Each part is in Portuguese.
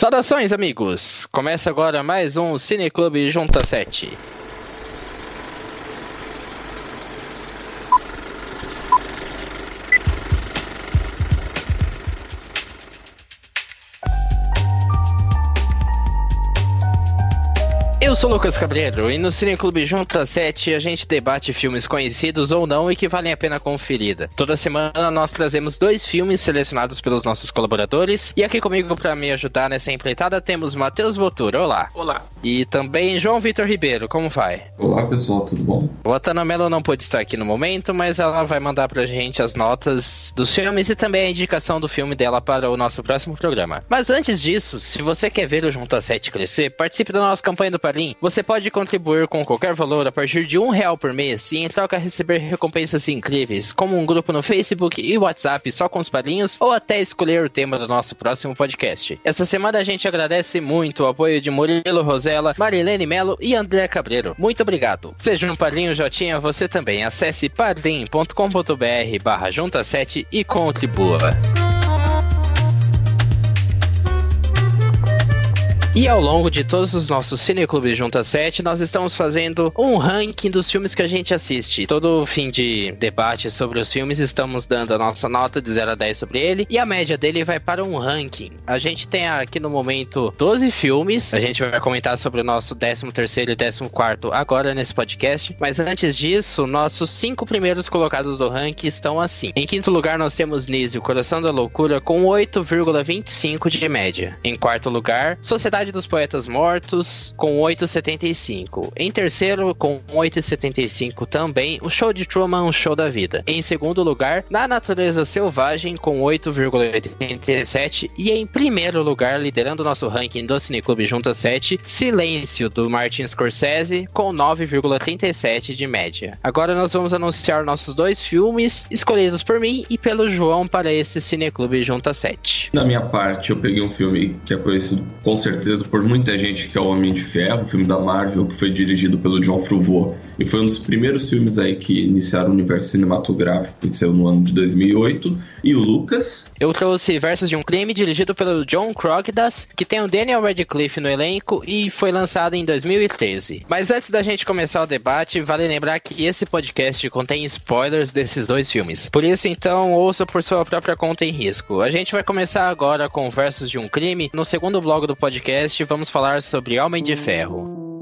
Saudações, amigos! Começa agora mais um Cineclube Junta 7. Sou Lucas Cabreiro e no Cineclube Junta 7 a gente debate filmes conhecidos ou não e que valem a pena conferida. Toda semana nós trazemos dois filmes selecionados pelos nossos colaboradores e aqui comigo para me ajudar nessa empreitada temos Matheus Botura, olá. Olá. E também João Vitor Ribeiro, como vai? Olá pessoal, tudo bom? O Atana Mello não pôde estar aqui no momento, mas ela vai mandar pra gente as notas dos filmes e também a indicação do filme dela para o nosso próximo programa. Mas antes disso, se você quer ver o Junta 7 crescer, participe da nossa campanha do Você pode contribuir com qualquer valor a partir de um real por mês e em troca receber recompensas incríveis, como um grupo no Facebook e WhatsApp só com os padrinhos ou até escolher o tema do nosso próximo podcast. Essa semana a gente agradece muito o apoio de Murilo Rosella, Marilene Melo e André Cabreiro. Muito obrigado. Seja um padrinho Jotinha você também. Acesse padrim.com.br barra junta 7 e contribua. E ao longo de todos os nossos Cineclubes Junta 7, nós estamos fazendo um ranking dos filmes que a gente assiste. Todo fim de debate sobre os filmes, estamos dando a nossa nota de 0 a 10 sobre ele, e a média dele vai para um ranking. A gente tem aqui no momento 12 filmes, a gente vai comentar sobre o nosso 13º e 14º agora nesse podcast, mas antes disso, nossos cinco primeiros colocados do ranking estão assim. Em quinto lugar, nós temos Nise, o Coração da Loucura, com 8,25 de média. Em quarto lugar, Sociedade Cidade dos Poetas Mortos com 8,75. Em terceiro, com 8,75 também, o Show de Truman, um show da vida. Em segundo lugar, Na Natureza Selvagem com 8,87. E em primeiro lugar, liderando nosso ranking do Cineclube Junta 7, Silêncio, do Martin Scorsese, com 9,37 de média. Agora nós vamos anunciar nossos dois filmes, escolhidos por mim e pelo João para esse Cineclube Junta 7. Da minha parte, eu peguei um filme que é conhecido com certeza certeza por muita gente que é o Homem de Ferro, filme da Marvel, que foi dirigido pelo John Favreau e foi um dos primeiros filmes aí que iniciaram o universo cinematográfico, que saiu no ano de 2008. E o Lucas? Eu trouxe Versos de um Crime, dirigido pelo John Crogdas, que tem o Daniel Radcliffe no elenco e foi lançado em 2013. Mas antes da gente começar o debate, vale lembrar que esse podcast contém spoilers desses dois filmes. Por isso, então, ouça por sua própria conta em risco. A gente vai começar agora com Versos de um Crime. No segundo bloco do podcast, vamos falar sobre Homem de Ferro.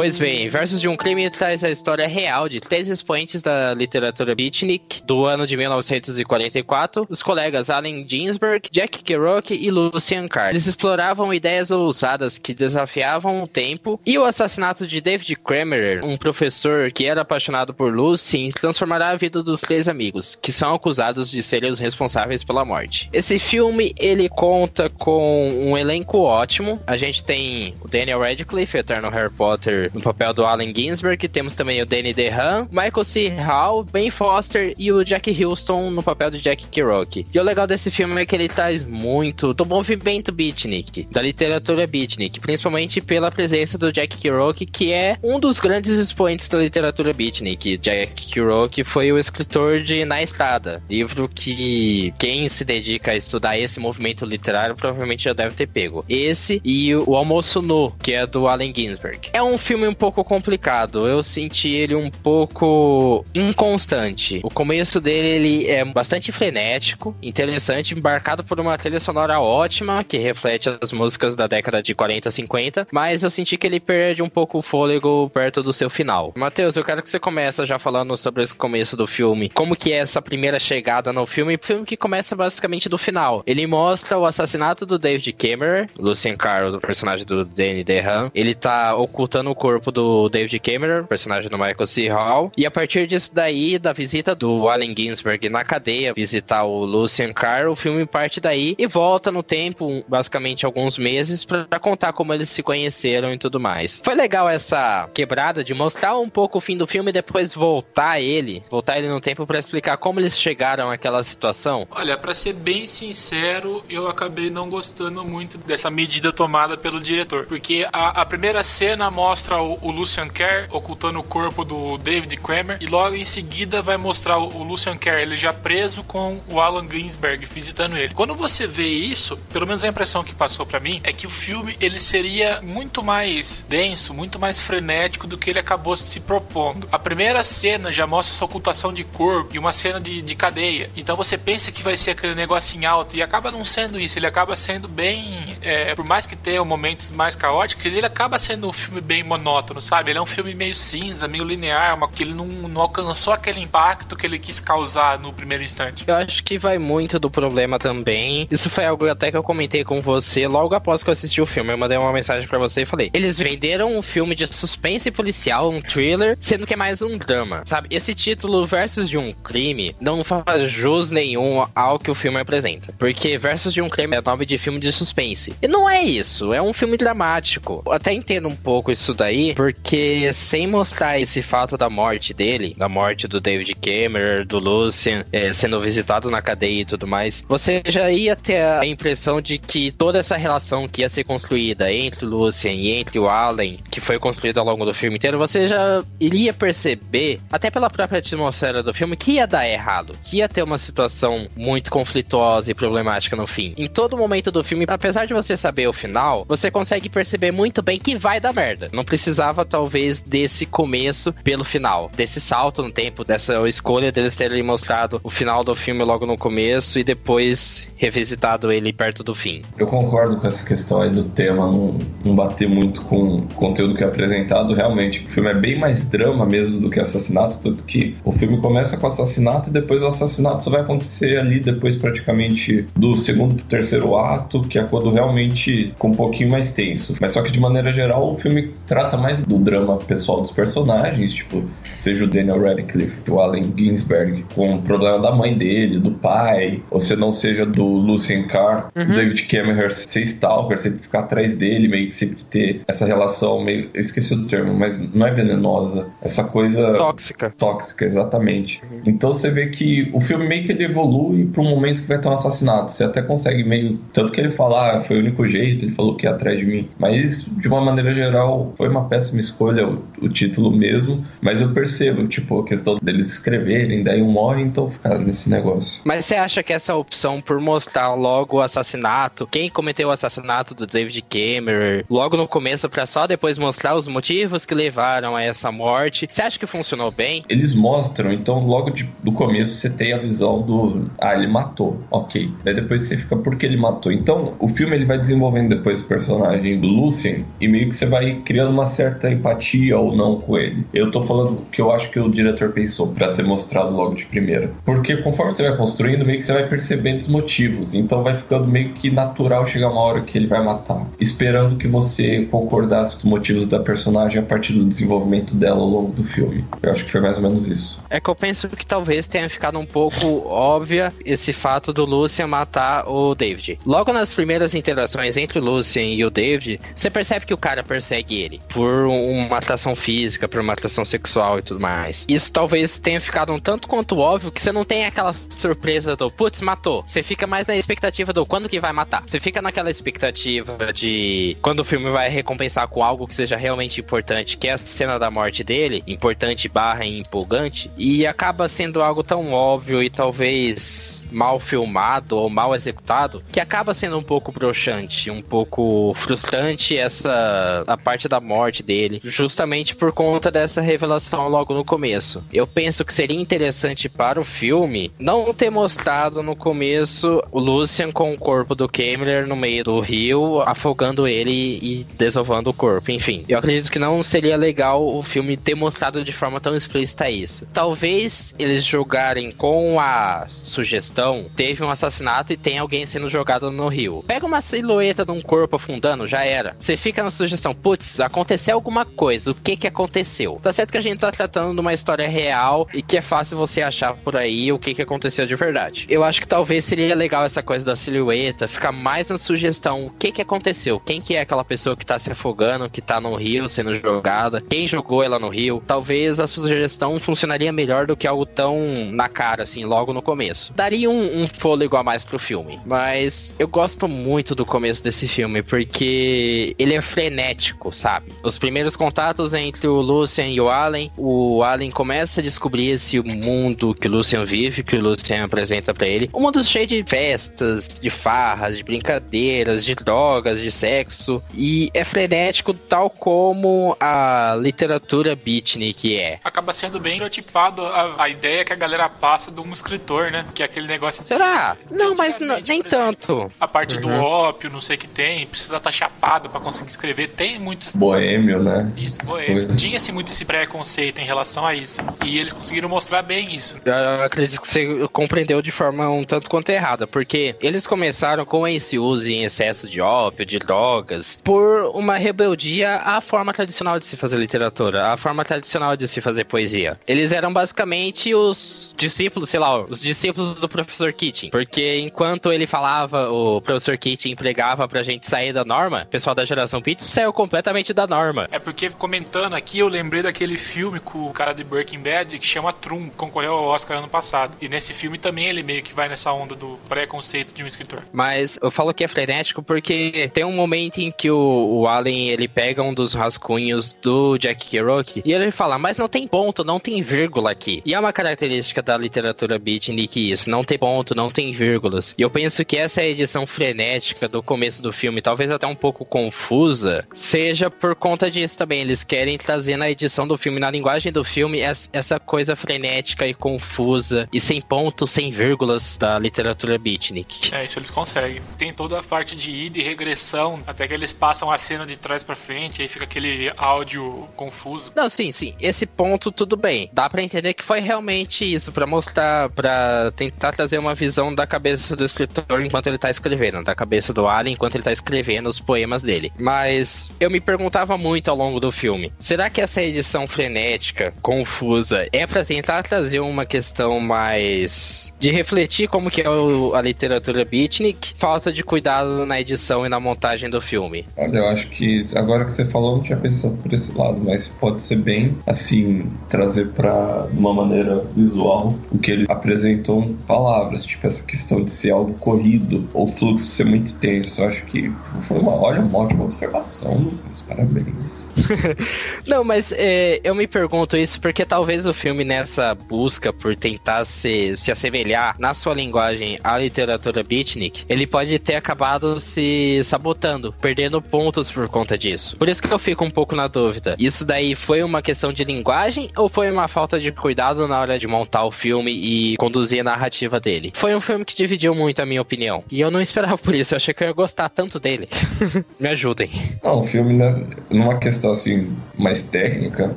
Pois bem, Versos de um Crime traz a história real de três expoentes da literatura beatnik do ano de 1944, os colegas Allen Ginsberg, Jack Kerouac e Lucien Carr. Eles exploravam ideias ousadas que desafiavam o tempo e o assassinato de David Kramer, um professor que era apaixonado por Lucien, transformará a vida dos três amigos, que são acusados de serem os responsáveis pela morte. Esse filme, ele conta com um elenco ótimo. A gente tem o Daniel Radcliffe, eterno Harry Potter no papel do Allen Ginsberg. Temos também o Danny DeHaan, Michael C. Hall, Ben Foster e o Jack Houston no papel do Jack Kerouac. E o legal desse filme é que ele traz muito do movimento beatnik, da literatura beatnik, principalmente pela presença do Jack Kerouac, que é um dos grandes expoentes da literatura beatnik. Jack Kerouac foi o escritor de Na Estrada, livro que quem se dedica a estudar esse movimento literário provavelmente já deve ter pego. Esse e o Almoço Nu, que é do Allen Ginsberg. É um filme filme um pouco complicado. Eu senti ele um pouco inconstante. O começo dele ele é bastante frenético, interessante, embarcado por uma trilha sonora ótima que reflete as músicas da década de 40, 50, mas eu senti que ele perde um pouco o fôlego perto do seu final. Matheus, eu quero que você comece já falando sobre esse começo do filme. Como que é essa primeira chegada no filme? Filme que começa basicamente do final. Ele mostra o assassinato do David Cameron, Lucien Carroll, do personagem do Danny DeHaan. Ele tá ocultando o corpo do David Cameron, personagem do Michael C. Hall. E a partir disso daí, da visita do Allen Ginsberg na cadeia, visitar o Lucien Carr, o filme parte daí e volta no tempo, basicamente alguns meses, para contar como eles se conheceram e tudo mais. Foi legal essa quebrada de mostrar um pouco o fim do filme e depois voltar ele, voltar ele no tempo para explicar como eles chegaram àquela situação. Olha, para ser bem sincero, eu acabei não gostando muito dessa medida tomada pelo diretor, porque a, a primeira cena mostra mostrar o, o Lucian Kerr ocultando o corpo do David Kramer e logo em seguida vai mostrar o, o Lucian Kerr ele já preso com o Alan Greensberg visitando ele. Quando você vê isso, pelo menos a impressão que passou para mim é que o filme ele seria muito mais denso, muito mais frenético do que ele acabou se propondo. A primeira cena já mostra essa ocultação de corpo e uma cena de, de cadeia. Então você pensa que vai ser aquele negocinho alto e acaba não sendo isso. Ele acaba sendo bem, é, por mais que tenha momentos mais caóticos, ele acaba sendo um filme bem monótono, sabe? Ele é um filme meio cinza, meio linear, uma, que ele não, não alcançou aquele impacto que ele quis causar no primeiro instante. Eu acho que vai muito do problema também. Isso foi algo até que eu comentei com você logo após que eu assisti o filme. Eu mandei uma mensagem para você e falei: eles venderam um filme de suspense policial, um thriller, sendo que é mais um drama, sabe? Esse título versus de um crime não faz jus nenhum ao que o filme apresenta. Porque versus de um crime é nome de filme de suspense. E não é isso, é um filme dramático. Eu até entendo um pouco isso daí, porque sem mostrar esse fato da morte dele, da morte do David Cameron, do Lucian, é, sendo visitado na cadeia e tudo mais, você já ia ter a impressão de que toda essa relação que ia ser construída entre o Lucian e entre o Allen, que foi construída ao longo do filme inteiro, você já iria perceber, até pela própria atmosfera do filme, que ia dar errado, que ia ter uma situação muito conflituosa e problemática no fim. Em todo momento do filme, apesar de você saber o final, você consegue perceber muito bem que vai dar merda. Não precisava, talvez, desse começo pelo final, desse salto no tempo, dessa escolha deles terem mostrado o final do filme logo no começo e depois revisitado ele perto do fim. Eu concordo com essa questão aí do tema não, não bater muito com o conteúdo que é apresentado. Realmente, o filme é bem mais drama mesmo do que assassinato, tanto que o filme começa com assassinato e depois o assassinato só vai acontecer ali depois praticamente do segundo pro terceiro ato, que é quando realmente fica um pouquinho mais tenso. Mas só que de maneira geral o filme trata mais do drama pessoal dos personagens, tipo, seja o Daniel Radcliffe, o Allen Ginsberg, com o problema da mãe dele, do pai, ou se não seja do Lucien Carr, uhum. David Cameron ser stalker, sempre ficar atrás dele, meio que sempre ter essa relação meio. Eu esqueci o termo, mas não é venenosa. Essa coisa. Tóxica. Tóxica, exatamente. Uhum. Então você vê que o filme meio que ele evolui para um momento que vai ter um assassinato. Você até consegue meio. Tanto que ele fala, ah, foi o único jeito, ele falou que ia atrás de mim. Mas, de uma maneira geral, foi uma péssima escolha o, o título mesmo. Mas eu percebo, tipo, a questão deles escreverem, daí um morre, então ficar nesse negócio. Mas você acha que essa opção por mostrar logo o assassinato, quem cometeu o assassinato do David Cameron, logo no começo, para só depois mostrar os motivos que levaram a essa morte, você acha que funcionou bem? Eles mostram, então logo de, do começo você tem a visão do. Ah, ele matou, ok. Daí depois você fica, por que ele matou? Então o filme ele vai desenvolvendo depois o personagem do Lucien e meio que você vai criando uma certa empatia ou não com ele. Eu tô falando que eu acho que o diretor pensou para ter mostrado logo de primeira. Porque conforme você vai construindo, meio que você vai percebendo os motivos. Então vai ficando meio que natural chegar uma hora que ele vai matar. Esperando que você concordasse com os motivos da personagem a partir do desenvolvimento dela ao longo do filme. Eu acho que foi mais ou menos isso. É que eu penso que talvez tenha ficado um pouco óbvia esse fato do Lucian matar o David. Logo nas primeiras interações entre o Lucian e o David, você percebe que o cara persegue ele por uma atração física, por uma atração sexual e tudo mais. Isso talvez tenha ficado um tanto quanto óbvio que você não tem aquela surpresa do putz, matou. Você fica mais na expectativa do quando que vai matar. Você fica naquela expectativa de quando o filme vai recompensar com algo que seja realmente importante, que é a cena da morte dele, importante barra empolgante, e acaba sendo algo tão óbvio e talvez mal filmado ou mal executado que acaba sendo um pouco broxante, um pouco frustrante essa a parte da morte dele, justamente por conta dessa revelação logo no começo. Eu penso que seria interessante para o filme não ter mostrado no começo o Lucian com o corpo do Cameron no meio do rio, afogando ele e desovando o corpo. Enfim, eu acredito que não seria legal o filme ter mostrado de forma tão explícita isso. Talvez talvez eles jogarem com a sugestão: teve um assassinato e tem alguém sendo jogado no rio. Pega uma silhueta de um corpo afundando, já era. Você fica na sugestão: putz, aconteceu alguma coisa, o que que aconteceu? Tá certo que a gente tá tratando de uma história real e que é fácil você achar por aí o que que aconteceu de verdade. Eu acho que talvez seria legal essa coisa da silhueta, ficar mais na sugestão: o que que aconteceu? Quem que é aquela pessoa que tá se afogando, que tá no rio sendo jogada? Quem jogou ela no rio? Talvez a sugestão funcionaria melhor do que algo tão na cara, assim, logo no começo. Daria um, um fôlego a mais pro filme. Mas eu gosto muito do começo desse filme, porque ele é frenético, sabe? Os primeiros contatos entre o Lucian e o Allen, o Allen começa a descobrir esse mundo que o Lucian vive, que o Lucian apresenta para ele. Um mundo cheio de festas, de farras, de brincadeiras, de drogas, de sexo. E é frenético tal como a literatura beatnik é. Acaba sendo bem prototipado a, a ideia que a galera passa de um escritor, né? Que é aquele negócio. Será? Não, mas nem exemplo, tanto. A parte uhum. do ópio, não sei o que tem, precisa estar tá chapado para conseguir escrever. Tem muitos. Boêmio, né? Isso, boêmio. Tinha-se muito esse preconceito em relação a isso. E eles conseguiram mostrar bem isso. Eu acredito que você compreendeu de forma um tanto quanto errada, porque eles começaram com esse uso em excesso de ópio, de drogas, por uma rebeldia à forma tradicional de se fazer literatura, à forma tradicional de se fazer poesia. Eles eram basicamente os discípulos, sei lá, os discípulos do professor Keating, porque enquanto ele falava, o professor Keating empregava pra gente sair da norma, o pessoal da geração Beat saiu completamente da norma. É porque comentando aqui, eu lembrei daquele filme com o cara de Breaking Bad que chama Trum, concorreu ao Oscar ano passado. E nesse filme também ele meio que vai nessa onda do preconceito de um escritor. Mas eu falo que é frenético porque tem um momento em que o, o Allen ele pega um dos rascunhos do Jack Kerouac e ele fala, mas não tem ponto, não tem vírgula aqui. E é uma característica da literatura beatnik isso, não tem ponto, não tem vírgulas. E eu penso que essa edição frenética do começo do filme, talvez até um pouco confusa, seja por conta disso também. Eles querem trazer na edição do filme, na linguagem do filme, essa coisa frenética e confusa e sem pontos, sem vírgulas da literatura beatnik. É, isso eles conseguem. Tem toda a parte de ida e regressão, até que eles passam a cena de trás para frente, aí fica aquele áudio confuso. Não, sim, sim. Esse ponto tudo bem. Dá para entender que foi realmente isso, para mostrar, para tentar trazer uma visão da cabeça do escritor enquanto ele tá escrevendo, da cabeça do Alien enquanto ele tá escrevendo os poemas dele. Mas eu me perguntava muito ao longo do filme: será que essa edição frenética, confusa, é para tentar trazer uma questão mais de refletir como que é o, a literatura beatnik? Falta de cuidado na edição e na montagem do filme. Olha, eu acho que agora que você falou, não tinha pensado por esse lado, mas pode ser bem assim, trazer para uma maneira visual o que eles apresentam palavras, tipo essa questão de ser algo corrido ou fluxo ser muito tenso. Eu acho que foi uma, uma ótima observação, Lucas. Parabéns. Não, mas é, eu me pergunto isso porque talvez o filme, nessa busca por tentar se, se assemelhar na sua linguagem à literatura beatnik, ele pode ter acabado se sabotando, perdendo pontos por conta disso. Por isso que eu fico um pouco na dúvida. Isso daí foi uma questão de linguagem ou foi uma falta de cuidado na hora de montar o filme e conduzir a narrativa dele? Foi um filme que dividiu muito a minha opinião. E eu não esperava por isso, eu achei que eu ia gostar tanto dele. me ajudem. Não, o filme, né, numa questão assim mais técnica,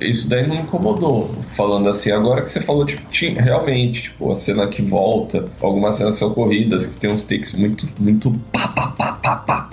isso daí não incomodou. Falando assim, agora que você falou, tipo, tinha, realmente, tipo, a cena que volta, algumas cenas são corridas, que tem uns takes muito, muito pá, pá, pá, pá, pá.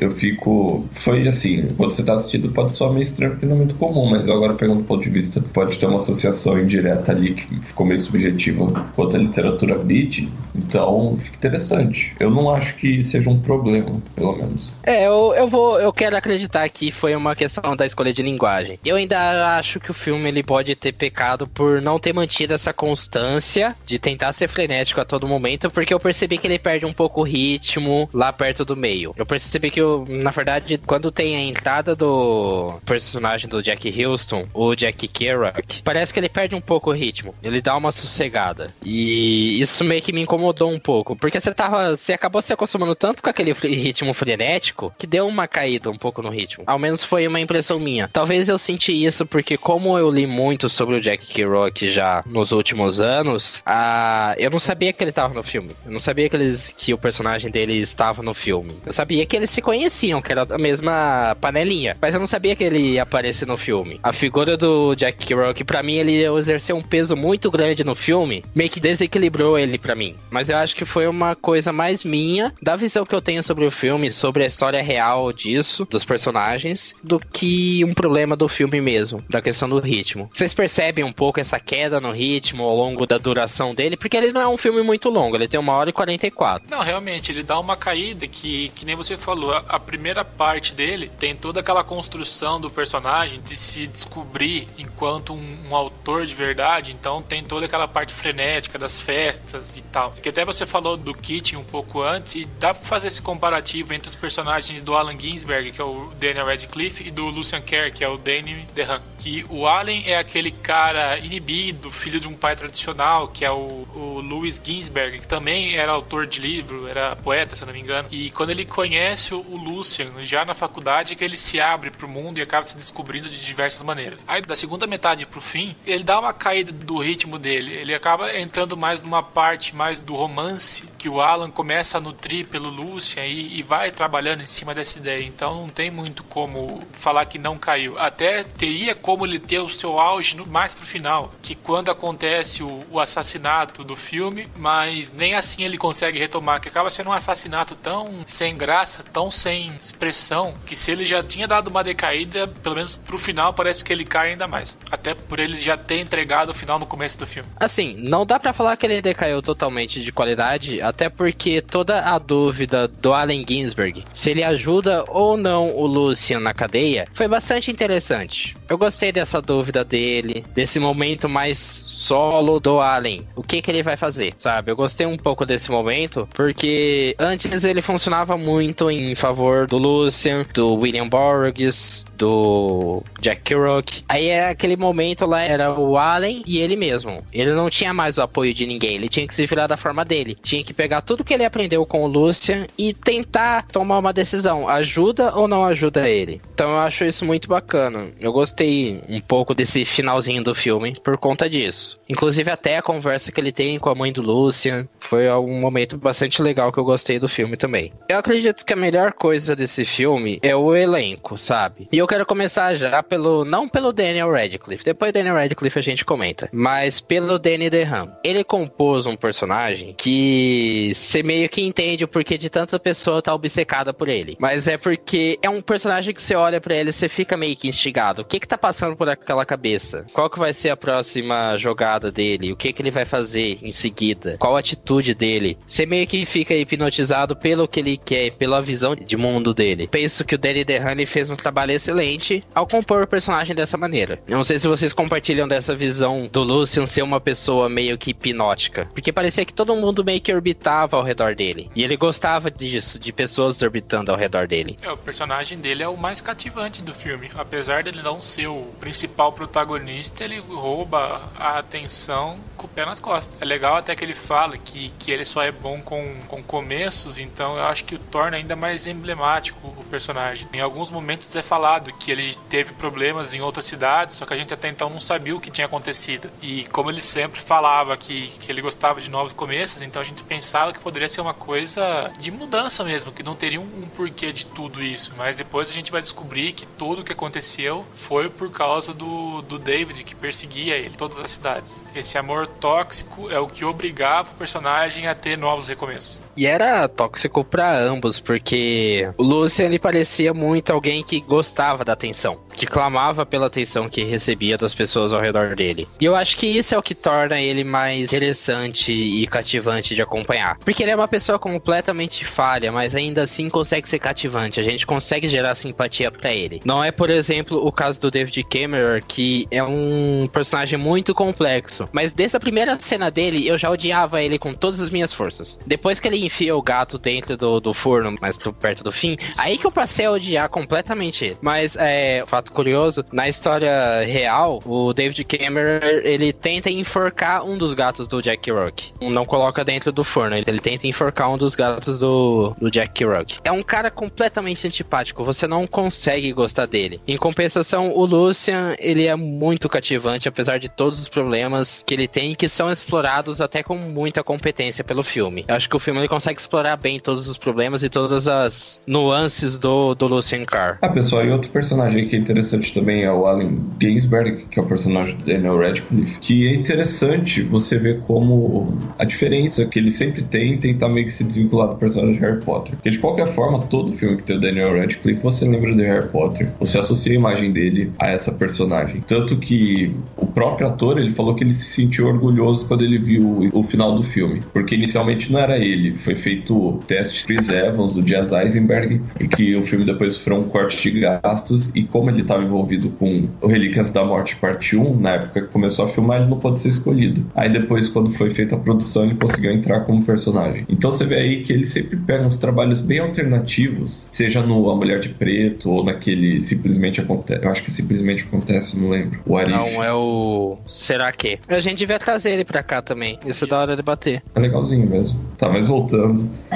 Eu fico. Foi assim, quando você tá assistindo, pode soar meio estranho porque não é muito comum, mas agora pegando o ponto de vista, pode ter uma associação indireta ali que ficou meio subjetiva quanto à literatura beat. Então, fica interessante. Eu não acho que seja um problema, pelo menos. É, eu, eu vou. Eu quero acreditar que foi uma questão da escolha de linguagem. Eu ainda acho que o filme ele pode ter pecado por não ter mantido essa constância de tentar ser frenético a todo momento, porque eu percebi que ele perde um pouco o ritmo lá perto do meio. Eu percebi que, na verdade, quando tem a entrada do personagem do Jack Houston, o Jack Kerouac, parece que ele perde um pouco o ritmo. Ele dá uma sossegada. E isso meio que me incomodou um pouco, porque você tava, você acabou se acostumando tanto com aquele ritmo frenético que deu uma caída um pouco no ritmo. Ao menos foi uma impressão minha. Talvez eu senti isso porque, como eu li muito sobre o Jack Kerouac já nos últimos anos, a... eu não sabia que ele estava no filme. Eu não sabia que, eles... que o personagem dele estava no filme. Eu sabia que eles se conheciam, que era a mesma panelinha. Mas eu não sabia que ele ia aparecer no filme. A figura do Jack Kerouac, para mim, ele exerceu um peso muito grande no filme, meio que desequilibrou ele para mim. Mas eu acho que foi uma coisa mais minha, da visão que eu tenho sobre o filme, sobre a história real disso, dos personagens, do que um problema do filme mesmo, da questão do ritmo. Vocês percebem um pouco essa queda no ritmo ao longo da duração dele? Porque ele não é um filme muito longo, ele tem uma hora e 44. Não, realmente, ele dá uma caída que, que nem você falou, a, primeira parte dele tem toda aquela construção do personagem de se descobrir enquanto um, um autor de verdade, então tem toda aquela parte frenética das festas e tal. Que até você falou do Kit um pouco antes, e dá pra fazer esse comparativo entre os personagens do Alan Ginsberg, que é o Daniel Radcliffe, e do Lucian Kerr, que é o Danny DeHaan. Que o Allen é aquele cara inibido, filho de um pai tradicional, que é o, o Louis Ginsberg, que também era autor de livro, era poeta, se eu não me engano. E quando ele conhece o Lucian, já na faculdade, que ele se abre pro mundo e acaba se descobrindo de diversas maneiras. Aí, da segunda metade pro fim, ele dá uma caída do ritmo dele. Ele acaba entrando mais numa parte mais do romance que o Alan começa a nutrir pelo Lucian e, e, vai trabalhando em cima dessa ideia. Então não tem muito como falar que não caiu. Até teria como ele ter o seu auge no, mais pro final, que quando acontece o, o, assassinato do filme, mas nem assim ele consegue retomar, que acaba sendo um assassinato tão sem graça, tão sem expressão, que se ele já tinha dado uma decaída, pelo menos pro final parece que ele cai ainda mais. Até por ele já ter entregado o final no começo do filme. Assim, não dá para falar que ele decaiu totalmente de qualidade, até porque toda a dúvida do Allen Ginsberg, se ele ajuda ou não o Lucian na cadeia, foi bastante interessante. Eu gostei dessa dúvida dele, desse momento mais solo do Allen. O que que ele vai fazer, sabe? Eu gostei um pouco desse momento, porque antes ele funcionava muito em favor do Lucian, do William Borges, do Jack Kerouac. Aí é aquele momento lá, era o Allen e ele mesmo. Ele não tinha mais o apoio de ninguém, ele tinha que se virar da forma dele. Tinha que pegar tudo que ele aprendeu com o Lucian e tentar tomar uma decisão. Ajuda ou não ajuda ele? Então eu acho isso muito bacana. Eu gostei um pouco desse finalzinho do filme por conta disso. Inclusive até a conversa que ele tem com a mãe do Lucian foi um momento bastante legal que eu gostei do filme também. Eu acredito que a melhor coisa desse filme é o elenco, sabe? E eu quero começar já pelo não pelo Daniel Radcliffe. Depois Daniel Radcliffe a gente comenta, mas pelo Danny DeHaan. Ele compôs um personagem que você meio que entende o porquê de tanta pessoa tá obcecada por ele. Mas é porque é um personagem que você olha para ele e você fica meio que instigado. O que que tá passando por aquela cabeça? Qual que vai ser a próxima jogada dele? O que que ele vai fazer em seguida? Qual a atitude dele? Você meio que fica hipnotizado pelo que ele quer, pela visão de mundo dele. Penso que o Danny DeHaan fez um trabalho excelente ao compor o personagem dessa maneira. Não sei se vocês compartilham dessa visão do Lucian ser uma pessoa meio que hipnótica, porque parecia que todo mundo meio que orbitava ao redor dele. E ele gostava disso, de pessoas orbitando ao redor dele. É, o personagem dele é o mais cativante do filme. Apesar dele não ser o principal protagonista, ele rouba a atenção com o pé nas costas. É legal até que ele fala que, que ele só é bom com, com começos, então eu acho que o torna ainda mais emblemático o personagem. Em alguns momentos é falado que ele teve problemas em outras cidades, só que a gente até então não sabia o que tinha acontecido. E como ele sempre falava que, que ele gostava de novos começos, então a gente pensava que poderia ser uma coisa de mudança mesmo, que não teria um, um porquê de tudo isso. Mas depois a gente vai descobrir que tudo o que aconteceu foi por causa do, do David que perseguia ele, todas as cidades. Esse amor tóxico é o que obrigava o personagem a ter novos recomeços. E era tóxico para ambos, porque o Lucian ele parecia muito alguém que gostava da atenção, que clamava pela atenção que recebia das pessoas ao redor dele. E eu acho que isso é o que torna ele mais interessante e cativante de acompanhar. Porque ele é uma pessoa completamente falha, mas ainda assim consegue ser cativante. A gente consegue gerar simpatia para ele. Não é, por exemplo, o caso do David Cameron, que é um personagem muito complexo. Mas desde a primeira cena dele, eu já odiava ele com todas as minhas forças. Depois que ele enfia o gato dentro do, do forno, mais perto do fim, aí que eu passei a odiar completamente ele. Mas, é, fato curioso, na história real, o David Cameron, ele tenta enforcar um dos gatos do Jack Rock. Não coloca dentro do forno, ele tenta enforcar um dos gatos do, do Jack Rock. É um cara completamente antipático, você não consegue gostar dele. Em compensação, o Lucian, ele é muito cativante, apesar de todos os problemas que ele tem, que são explorados até com muita competência pelo filme. Eu acho que o filme consegue explorar bem todos os problemas e todas as nuances do, do Lucian Carr. Ah, pessoal, e outro personagem que é interessante também é o Allen Ginsberg, que é o personagem do Daniel Radcliffe, que é interessante você ver como a diferença que ele sempre tem em tentar meio que se desvincular do personagem de Harry Potter. Porque de qualquer forma, todo filme que tem o Daniel Radcliffe, você lembra de Harry Potter. Você associa a imagem dele a essa personagem. Tanto que o próprio ator, ele falou que ele se sentiu orgulhoso quando ele viu o final do filme. Porque inicialmente não era ele. Foi feito teste Chris Evans, do Jazz Eisenberg, e que o filme depois sofreu um corte de gastos. E como ele estava envolvido com o Relíquias da Morte Parte 1, na época que começou a filmar, ele não pôde ser escolhido. Aí depois, quando foi feita a produção, ele conseguiu entrar como personagem. Então você vê aí que ele sempre pega uns trabalhos bem alternativos, seja no A Mulher de Preto ou naquele Simplesmente Acontece. Eu acho que simplesmente acontece, não lembro. O Arif. Não, é o. Será que? A gente devia trazer ele pra cá também. Isso é da hora de bater. É legalzinho mesmo. Tá, mas voltando.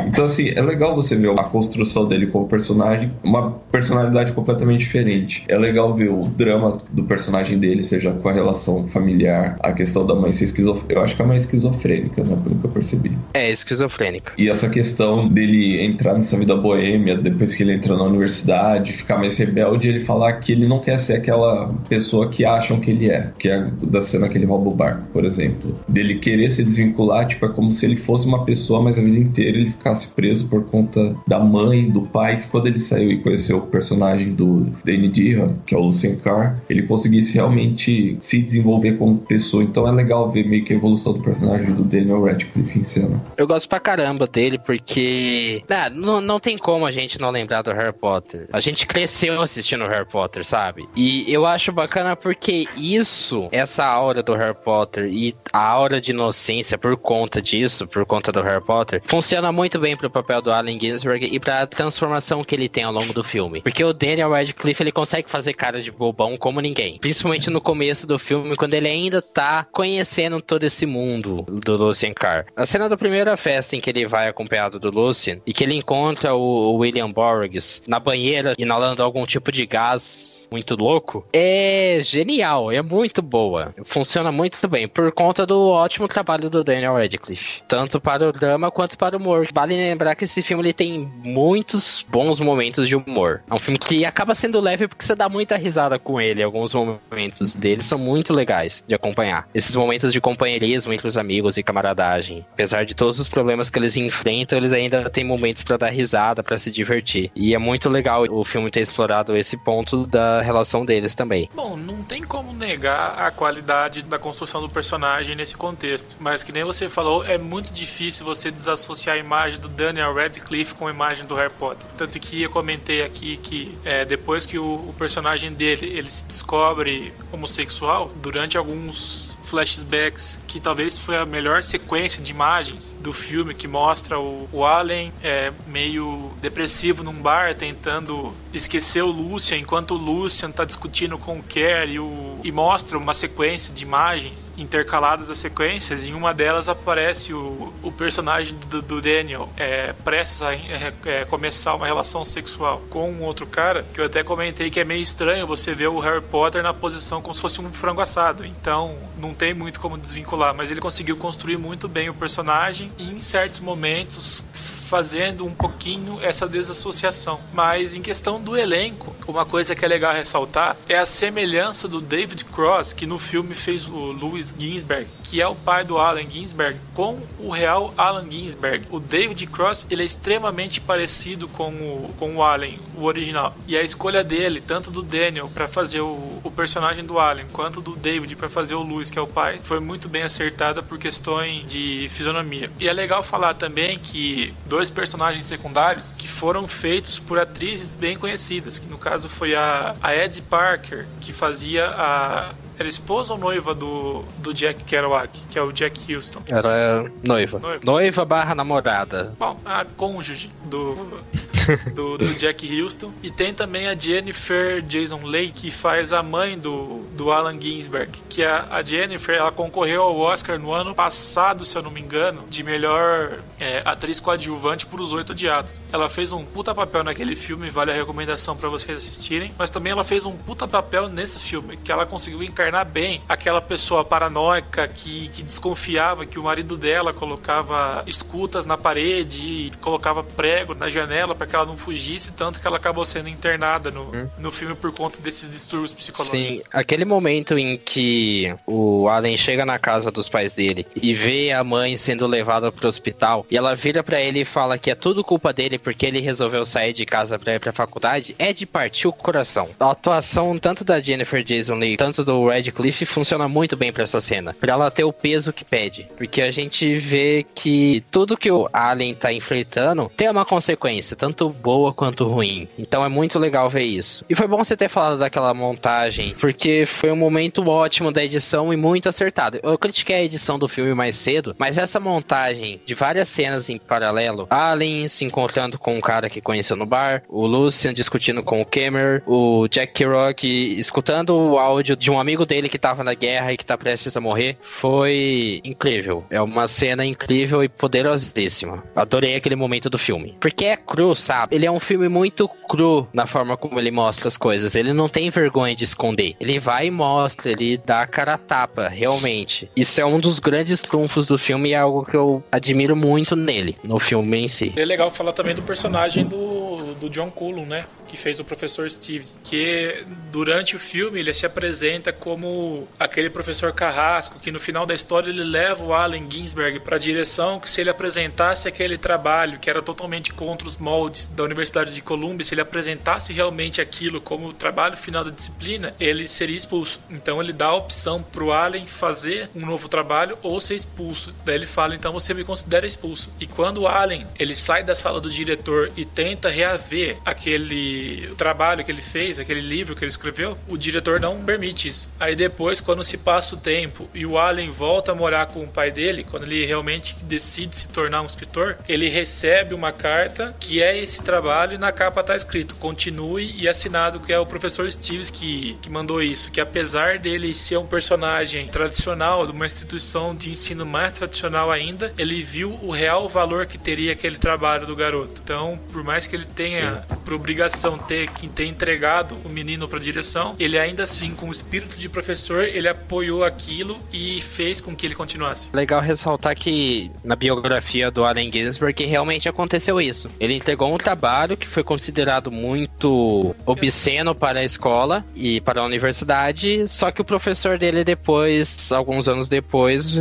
Então, assim, é legal você ver a construção dele como personagem, uma personalidade completamente diferente. É legal ver o drama do personagem dele, seja com a relação familiar, a questão da mãe ser esquizofrênica. Eu acho que a mãe é esquizofrênica, né? Pelo que eu percebi. É, esquizofrênica. E essa questão dele entrar nessa vida boêmia, depois que ele entra na universidade, ficar mais rebelde, ele falar que ele não quer ser aquela pessoa que acham que ele é, que é da cena que ele rouba o barco, por exemplo. Dele querer se desvincular, tipo, é como se ele fosse uma pessoa, mas a vida inteira ele ficasse preso por conta da mãe, do pai, que quando ele saiu e conheceu o personagem do Danny Dehan, que é o Lucien Carr, ele conseguisse realmente se desenvolver como pessoa. Então é legal ver meio que a evolução do personagem do Daniel Radcliffe em cena. Eu gosto pra caramba dele, porque. Ah, não, não tem como a gente não lembrar do Harry Potter. A gente cresceu assistindo Harry Potter, sabe? E eu acho bacana porque isso, essa aura do Harry Potter e a aura de inocência por conta disso, por conta do Harry Potter, funciona muito bem pro papel do Allen Ginsberg e pra transformação que ele tem ao longo do filme. Porque o Daniel Radcliffe, ele consegue fazer cara de bobão como ninguém. Principalmente no começo do filme, quando ele ainda tá conhecendo todo esse mundo do Lucien Carr. A cena da primeira festa em que ele vai acompanhado do Lucien e que ele encontra o William Borges na banheira inalando algum tipo de gás muito louco é genial, é muito boa. Funciona muito bem por conta do ótimo trabalho do Daniel Radcliffe, tanto para o drama quanto para o humor. Vale lembrar que esse filme ele tem muitos bons momentos de humor. É um filme que acaba sendo leve porque você dá muita risada com ele. Alguns momentos dele são muito legais de acompanhar. Esses momentos de companheirismo entre os amigos e camaradagem. Apesar de todos os problemas que eles enfrentam, eles ainda têm momentos para dar risada, para se divertir. E é muito legal o filme ter explorado esse ponto da relação deles também. Bom, não tem como negar a qualidade da construção do personagem nesse contexto. Mas que nem você falou, é muito difícil você desassociar a imagem do Daniel Radcliffe com a imagem do Harry Potter. Tanto que eu comentei aqui que é, depois que o, o personagem dele ele se descobre homossexual, durante alguns flashbacks que talvez foi a melhor sequência de imagens do filme que mostra o, o Allen é, meio depressivo num bar tentando esquecer o Lucian enquanto o Lucian tá discutindo com o Kerr e, e mostra uma sequência de imagens intercaladas às sequências e em uma delas aparece o, o personagem do, do Daniel é, prestes a é, é, começar uma relação sexual com um outro cara que eu até comentei que é meio estranho você ver o Harry Potter na posição como se fosse um frango assado. Então não tem muito como desvincular mas ele conseguiu construir muito bem o personagem e em certos momentos fazendo um pouquinho essa desassociação. Mas em questão do elenco, uma coisa que é legal ressaltar é a semelhança do David Cross, que no filme fez o Louis Ginsberg, que é o pai do Allen Ginsberg, com o real Allen Ginsberg. O David Cross ele é extremamente parecido com o, com o Allen, o original. E a escolha dele, tanto do Daniel para fazer o, o personagem do Allen, quanto do David para fazer o Louis, que é o pai, foi muito bem acertada por questões de fisionomia. E é legal falar também que dois personagens secundários que foram feitos por atrizes bem conhecidas, que no caso foi a, a Eddie Parker, que fazia a era esposa ou noiva do, do Jack Kerouac, que é o Jack Houston? Era noiva. Noiva, noiva barra namorada. Bom, a cônjuge do, do, do, Jack Houston. E tem também a Jennifer Jason Leigh, que faz a mãe do, do Alan Ginsberg. Que a, a Jennifer, ela concorreu ao Oscar no ano passado, se eu não me engano, de melhor é, atriz coadjuvante por Os Oito Odiados. Ela fez um puta papel naquele filme, vale a recomendação para vocês assistirem. Mas também ela fez um puta papel nesse filme, que ela conseguiu encarnar bem aquela pessoa paranoica que, que desconfiava que o marido dela colocava escutas na parede e colocava prego na janela para que ela não fugisse, tanto que ela acabou sendo internada no, hum. no filme por conta desses distúrbios psicológicos. Sim, aquele momento em que o Allen chega na casa dos pais dele e vê a mãe sendo levada pro hospital e ela vira para ele e fala que é tudo culpa dele porque ele resolveu sair de casa pra ir pra faculdade, é de partir o coração. A atuação tanto da Jennifer Jason Leigh, tanto do Radcliffe funciona muito bem para essa cena, para ela ter o peso que pede, porque a gente vê que tudo que o Allen tá enfrentando tem uma consequência, tanto boa quanto ruim. Então é muito legal ver isso. E foi bom você ter falado daquela montagem, porque foi um momento ótimo da edição e muito acertado. Eu critiquei a edição do filme mais cedo, mas essa montagem de várias cenas em paralelo, Allen se encontrando com um cara que conheceu no bar, o Lucian discutindo com o Cameron, o Jack Kerouac escutando o áudio de um amigo dele que tava na guerra e que tá prestes a morrer, foi incrível. É uma cena incrível e poderosíssima. Adorei aquele momento do filme. Porque é cru, sabe? Ele é um filme muito cru na forma como ele mostra as coisas. Ele não tem vergonha de esconder. Ele vai e mostra, ele dá a cara a tapa, realmente. Isso é um dos grandes trunfos do filme e é algo que eu admiro muito nele, no filme em si. É legal falar também do personagem do, do John Cullum, né? Que fez o professor Steve, que durante o filme ele se apresenta como aquele professor carrasco que no final da história ele leva o Allen Ginsberg para a direção que se ele apresentasse aquele trabalho que era totalmente contra os moldes da Universidade de Columbia, se ele apresentasse realmente aquilo como o trabalho final da disciplina, ele seria expulso. Então ele dá a opção para o Allen fazer um novo trabalho ou ser expulso. Daí ele fala, então você me considera expulso. E quando o Allen ele sai da sala do diretor e tenta reaver aquele trabalho que ele fez, aquele livro que ele escreveu, o diretor não permite isso. Aí depois, quando se passa o tempo e o Allen volta a morar com o pai dele, quando ele realmente decide se tornar um escritor, ele recebe uma carta que é esse trabalho e na capa está escrito continue e assinado que é o professor Stevens que, que mandou isso, que apesar dele ser um personagem tradicional de uma instituição de ensino mais tradicional ainda, ele viu o real valor que teria aquele trabalho do garoto. Então, por mais que ele tenha Sim. por obrigação ter que ter entregado o menino para a direção, ele ainda assim, com o espírito de professor, ele apoiou aquilo e fez com que ele continuasse. Legal ressaltar que na biografia do Allen Ginsberg realmente aconteceu isso. Ele entregou um trabalho que foi considerado muito obsceno para a escola e para a universidade, só que o professor dele depois, alguns anos depois,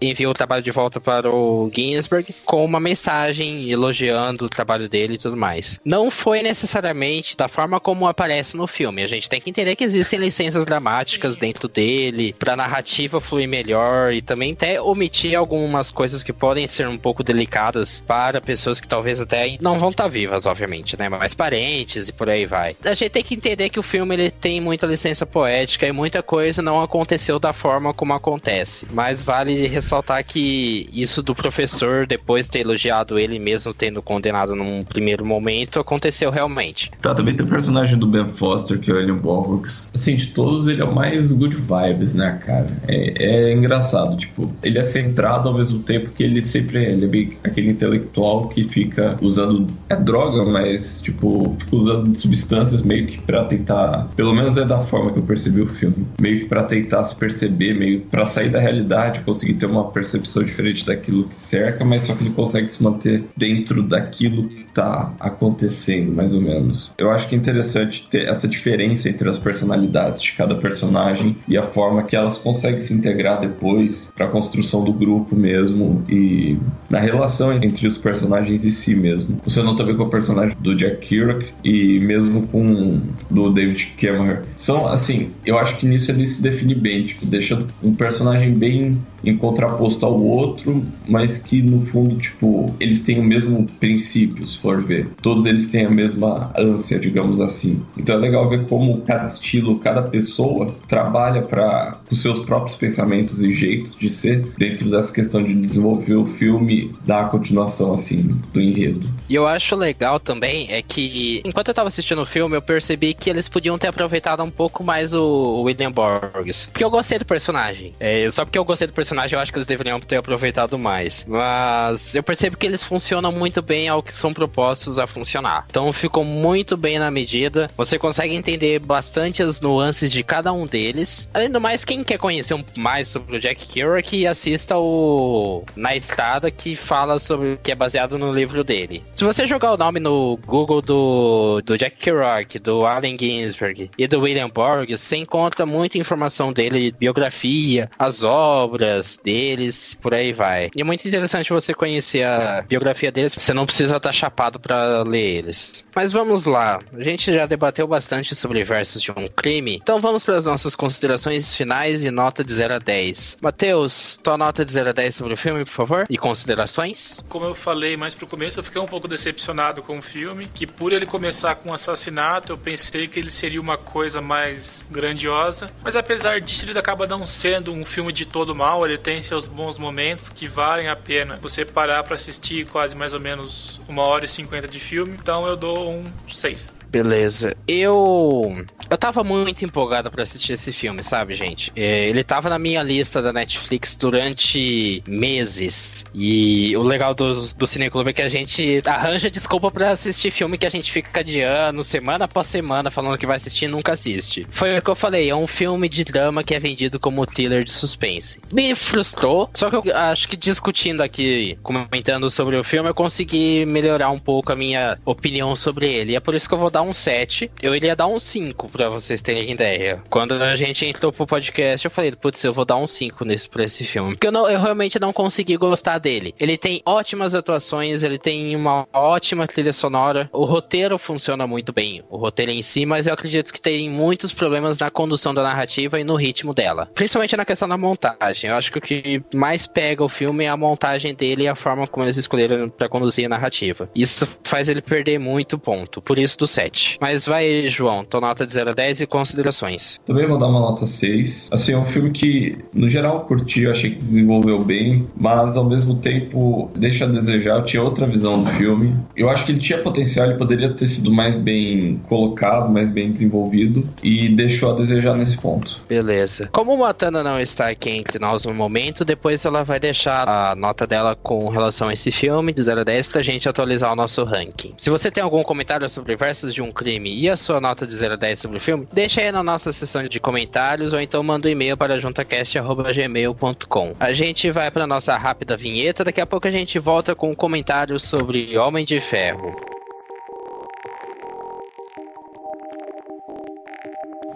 enviou o trabalho de volta para o Ginsberg com uma mensagem elogiando o trabalho dele e tudo mais. Não foi necessariamente da forma como aparece no filme. A gente tem que entender que existem licenças dramáticas Sim. dentro dele, pra narrativa fluir melhor e também até omitir algumas coisas que podem ser um pouco delicadas para pessoas que talvez até não vão estar tá vivas, obviamente, né? Mas parentes e por aí vai. A gente tem que entender que o filme ele tem muita licença poética e muita coisa não aconteceu da forma como acontece. Mas vale ressaltar que isso do professor depois ter elogiado ele mesmo tendo condenado num primeiro momento aconteceu realmente. Tá, também tem o personagem do Ben Foster, que é o Alien Borrocks. Assim, de todos, ele é o mais good vibes, né, cara? É, é engraçado, tipo, ele é centrado ao mesmo tempo que ele sempre é, ele é aquele intelectual que fica usando. É droga, mas, tipo, usando substâncias meio que pra tentar. Pelo menos é da forma que eu percebi o filme. Meio que pra tentar se perceber, meio pra sair da realidade, conseguir ter uma percepção diferente daquilo que cerca, mas só que ele consegue se manter dentro daquilo que tá acontecendo, mais ou menos eu acho que é interessante ter essa diferença entre as personalidades de cada personagem e a forma que elas conseguem se integrar depois para a construção do grupo mesmo e na relação entre os personagens em si mesmo. Você não também com o personagem do Jack Kerouac e mesmo com do David Cameron. São assim, eu acho que nisso ele se define bem, tipo, deixa um personagem bem em contraposto ao outro, mas que no fundo, tipo, eles têm o mesmo princípio, se for ver. Todos eles têm a mesma mesma ânsia, digamos assim. Então é legal ver como cada estilo, cada pessoa trabalha para os seus próprios pensamentos e jeitos de ser dentro dessa questão de desenvolver o filme, dar a continuação assim do enredo. E eu acho legal também é que enquanto eu tava assistindo o filme, eu percebi que eles podiam ter aproveitado um pouco mais o William Borges. Porque eu gostei do personagem. É, só porque eu gostei do personagem, eu acho que eles deveriam ter aproveitado mais. Mas eu percebo que eles funcionam muito bem ao que são propostos a funcionar. Então ficou muito bem na medida. Você consegue entender bastante as nuances de cada um deles. Além do mais, quem quer conhecer mais sobre o Jack Kerouac, assista o Na Estrada, que fala sobre que é baseado no livro dele. Se você jogar o nome no Google do, do Jack Kerouac, do Allen Ginsberg e do William Borges, você encontra muita informação dele, biografia, as obras deles, por aí vai. E é muito interessante você conhecer a biografia deles, você não precisa estar chapado para ler eles. Mas vamos lá, a gente já debateu bastante sobre versos de um crime, então vamos para as nossas considerações finais e nota de 0 a 10. Matheus, tua nota de 0 a 10 sobre o filme, por favor, e considerações? Como eu falei mais pro começo, eu fiquei um pouco decepcionado com o filme, que por ele começar com um assassinato, eu pensei que ele seria uma coisa mais grandiosa, mas apesar disso ele acaba não sendo um filme de todo mal, ele tem seus bons momentos que valem a pena você parar para assistir quase mais ou menos uma hora e cinquenta de filme, então eu dou um 6. Beleza. Eu. Eu tava muito empolgado para assistir esse filme, sabe, gente? É, ele tava na minha lista da Netflix durante meses. E o legal do, do Cineclube é que a gente arranja desculpa para assistir filme que a gente fica adiando semana após semana falando que vai assistir e nunca assiste. Foi o que eu falei, é um filme de drama que é vendido como thriller de suspense. Me frustrou, só que eu acho que discutindo aqui, comentando sobre o filme, eu consegui melhorar um pouco a minha opinião sobre ele. E é por isso que eu vou dar um 7. Eu iria dar um 5, pra vocês terem ideia. Quando a gente entrou pro podcast, eu falei, putz, eu vou dar um 5 nesse, pra esse filme. Porque eu, não, eu realmente não consegui gostar dele. Ele tem ótimas atuações, ele tem uma ótima trilha sonora. O roteiro funciona muito bem, o roteiro em si, mas eu acredito que tem muitos problemas na condução da narrativa e no ritmo dela. Principalmente na questão da montagem. Eu acho que o que mais pega o filme é a montagem dele e a forma como eles escolheram para conduzir a narrativa. Isso faz ele perder muito ponto. Por isso do 7. 7. Mas vai, João, tua nota de 0 a 10 e considerações. Também vou dar uma nota 6. Assim, é um filme que, no geral, curti, eu achei que desenvolveu bem, mas ao mesmo tempo deixa a desejar. Eu tinha outra visão do filme. Eu acho que ele tinha potencial, ele poderia ter sido mais bem colocado, mais bem desenvolvido, e deixou a desejar nesse ponto. Beleza. Como o Matana não está aqui entre nós no momento, depois ela vai deixar a nota dela com relação a esse filme, de 0 a 10, pra gente atualizar o nosso ranking. Se você tem algum comentário sobre versos de um crime e a sua nota de 0 a 10 sobre o filme, deixa aí na nossa seção de comentários ou então manda um e-mail para juntacast.gmail.com. A gente vai para nossa rápida vinheta, daqui a pouco a gente volta com um comentário sobre Homem de Ferro.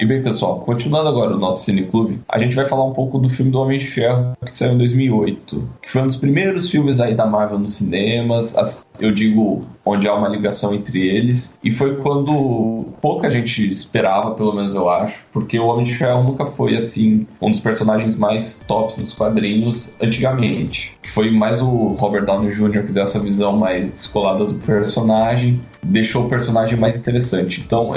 E bem, pessoal, continuando agora o nosso Cineclube, a gente vai falar um pouco do filme do Homem de Ferro, que saiu em 2008, que foi um dos primeiros filmes aí da Marvel nos cinemas, eu digo onde há uma ligação entre eles, e foi quando pouca gente esperava, pelo menos eu acho, porque o Homem de Ferro nunca foi assim um dos personagens mais tops dos quadrinhos antigamente. Foi mais o Robert Downey Jr. que deu essa visão mais descolada do personagem, deixou o personagem mais interessante. Então,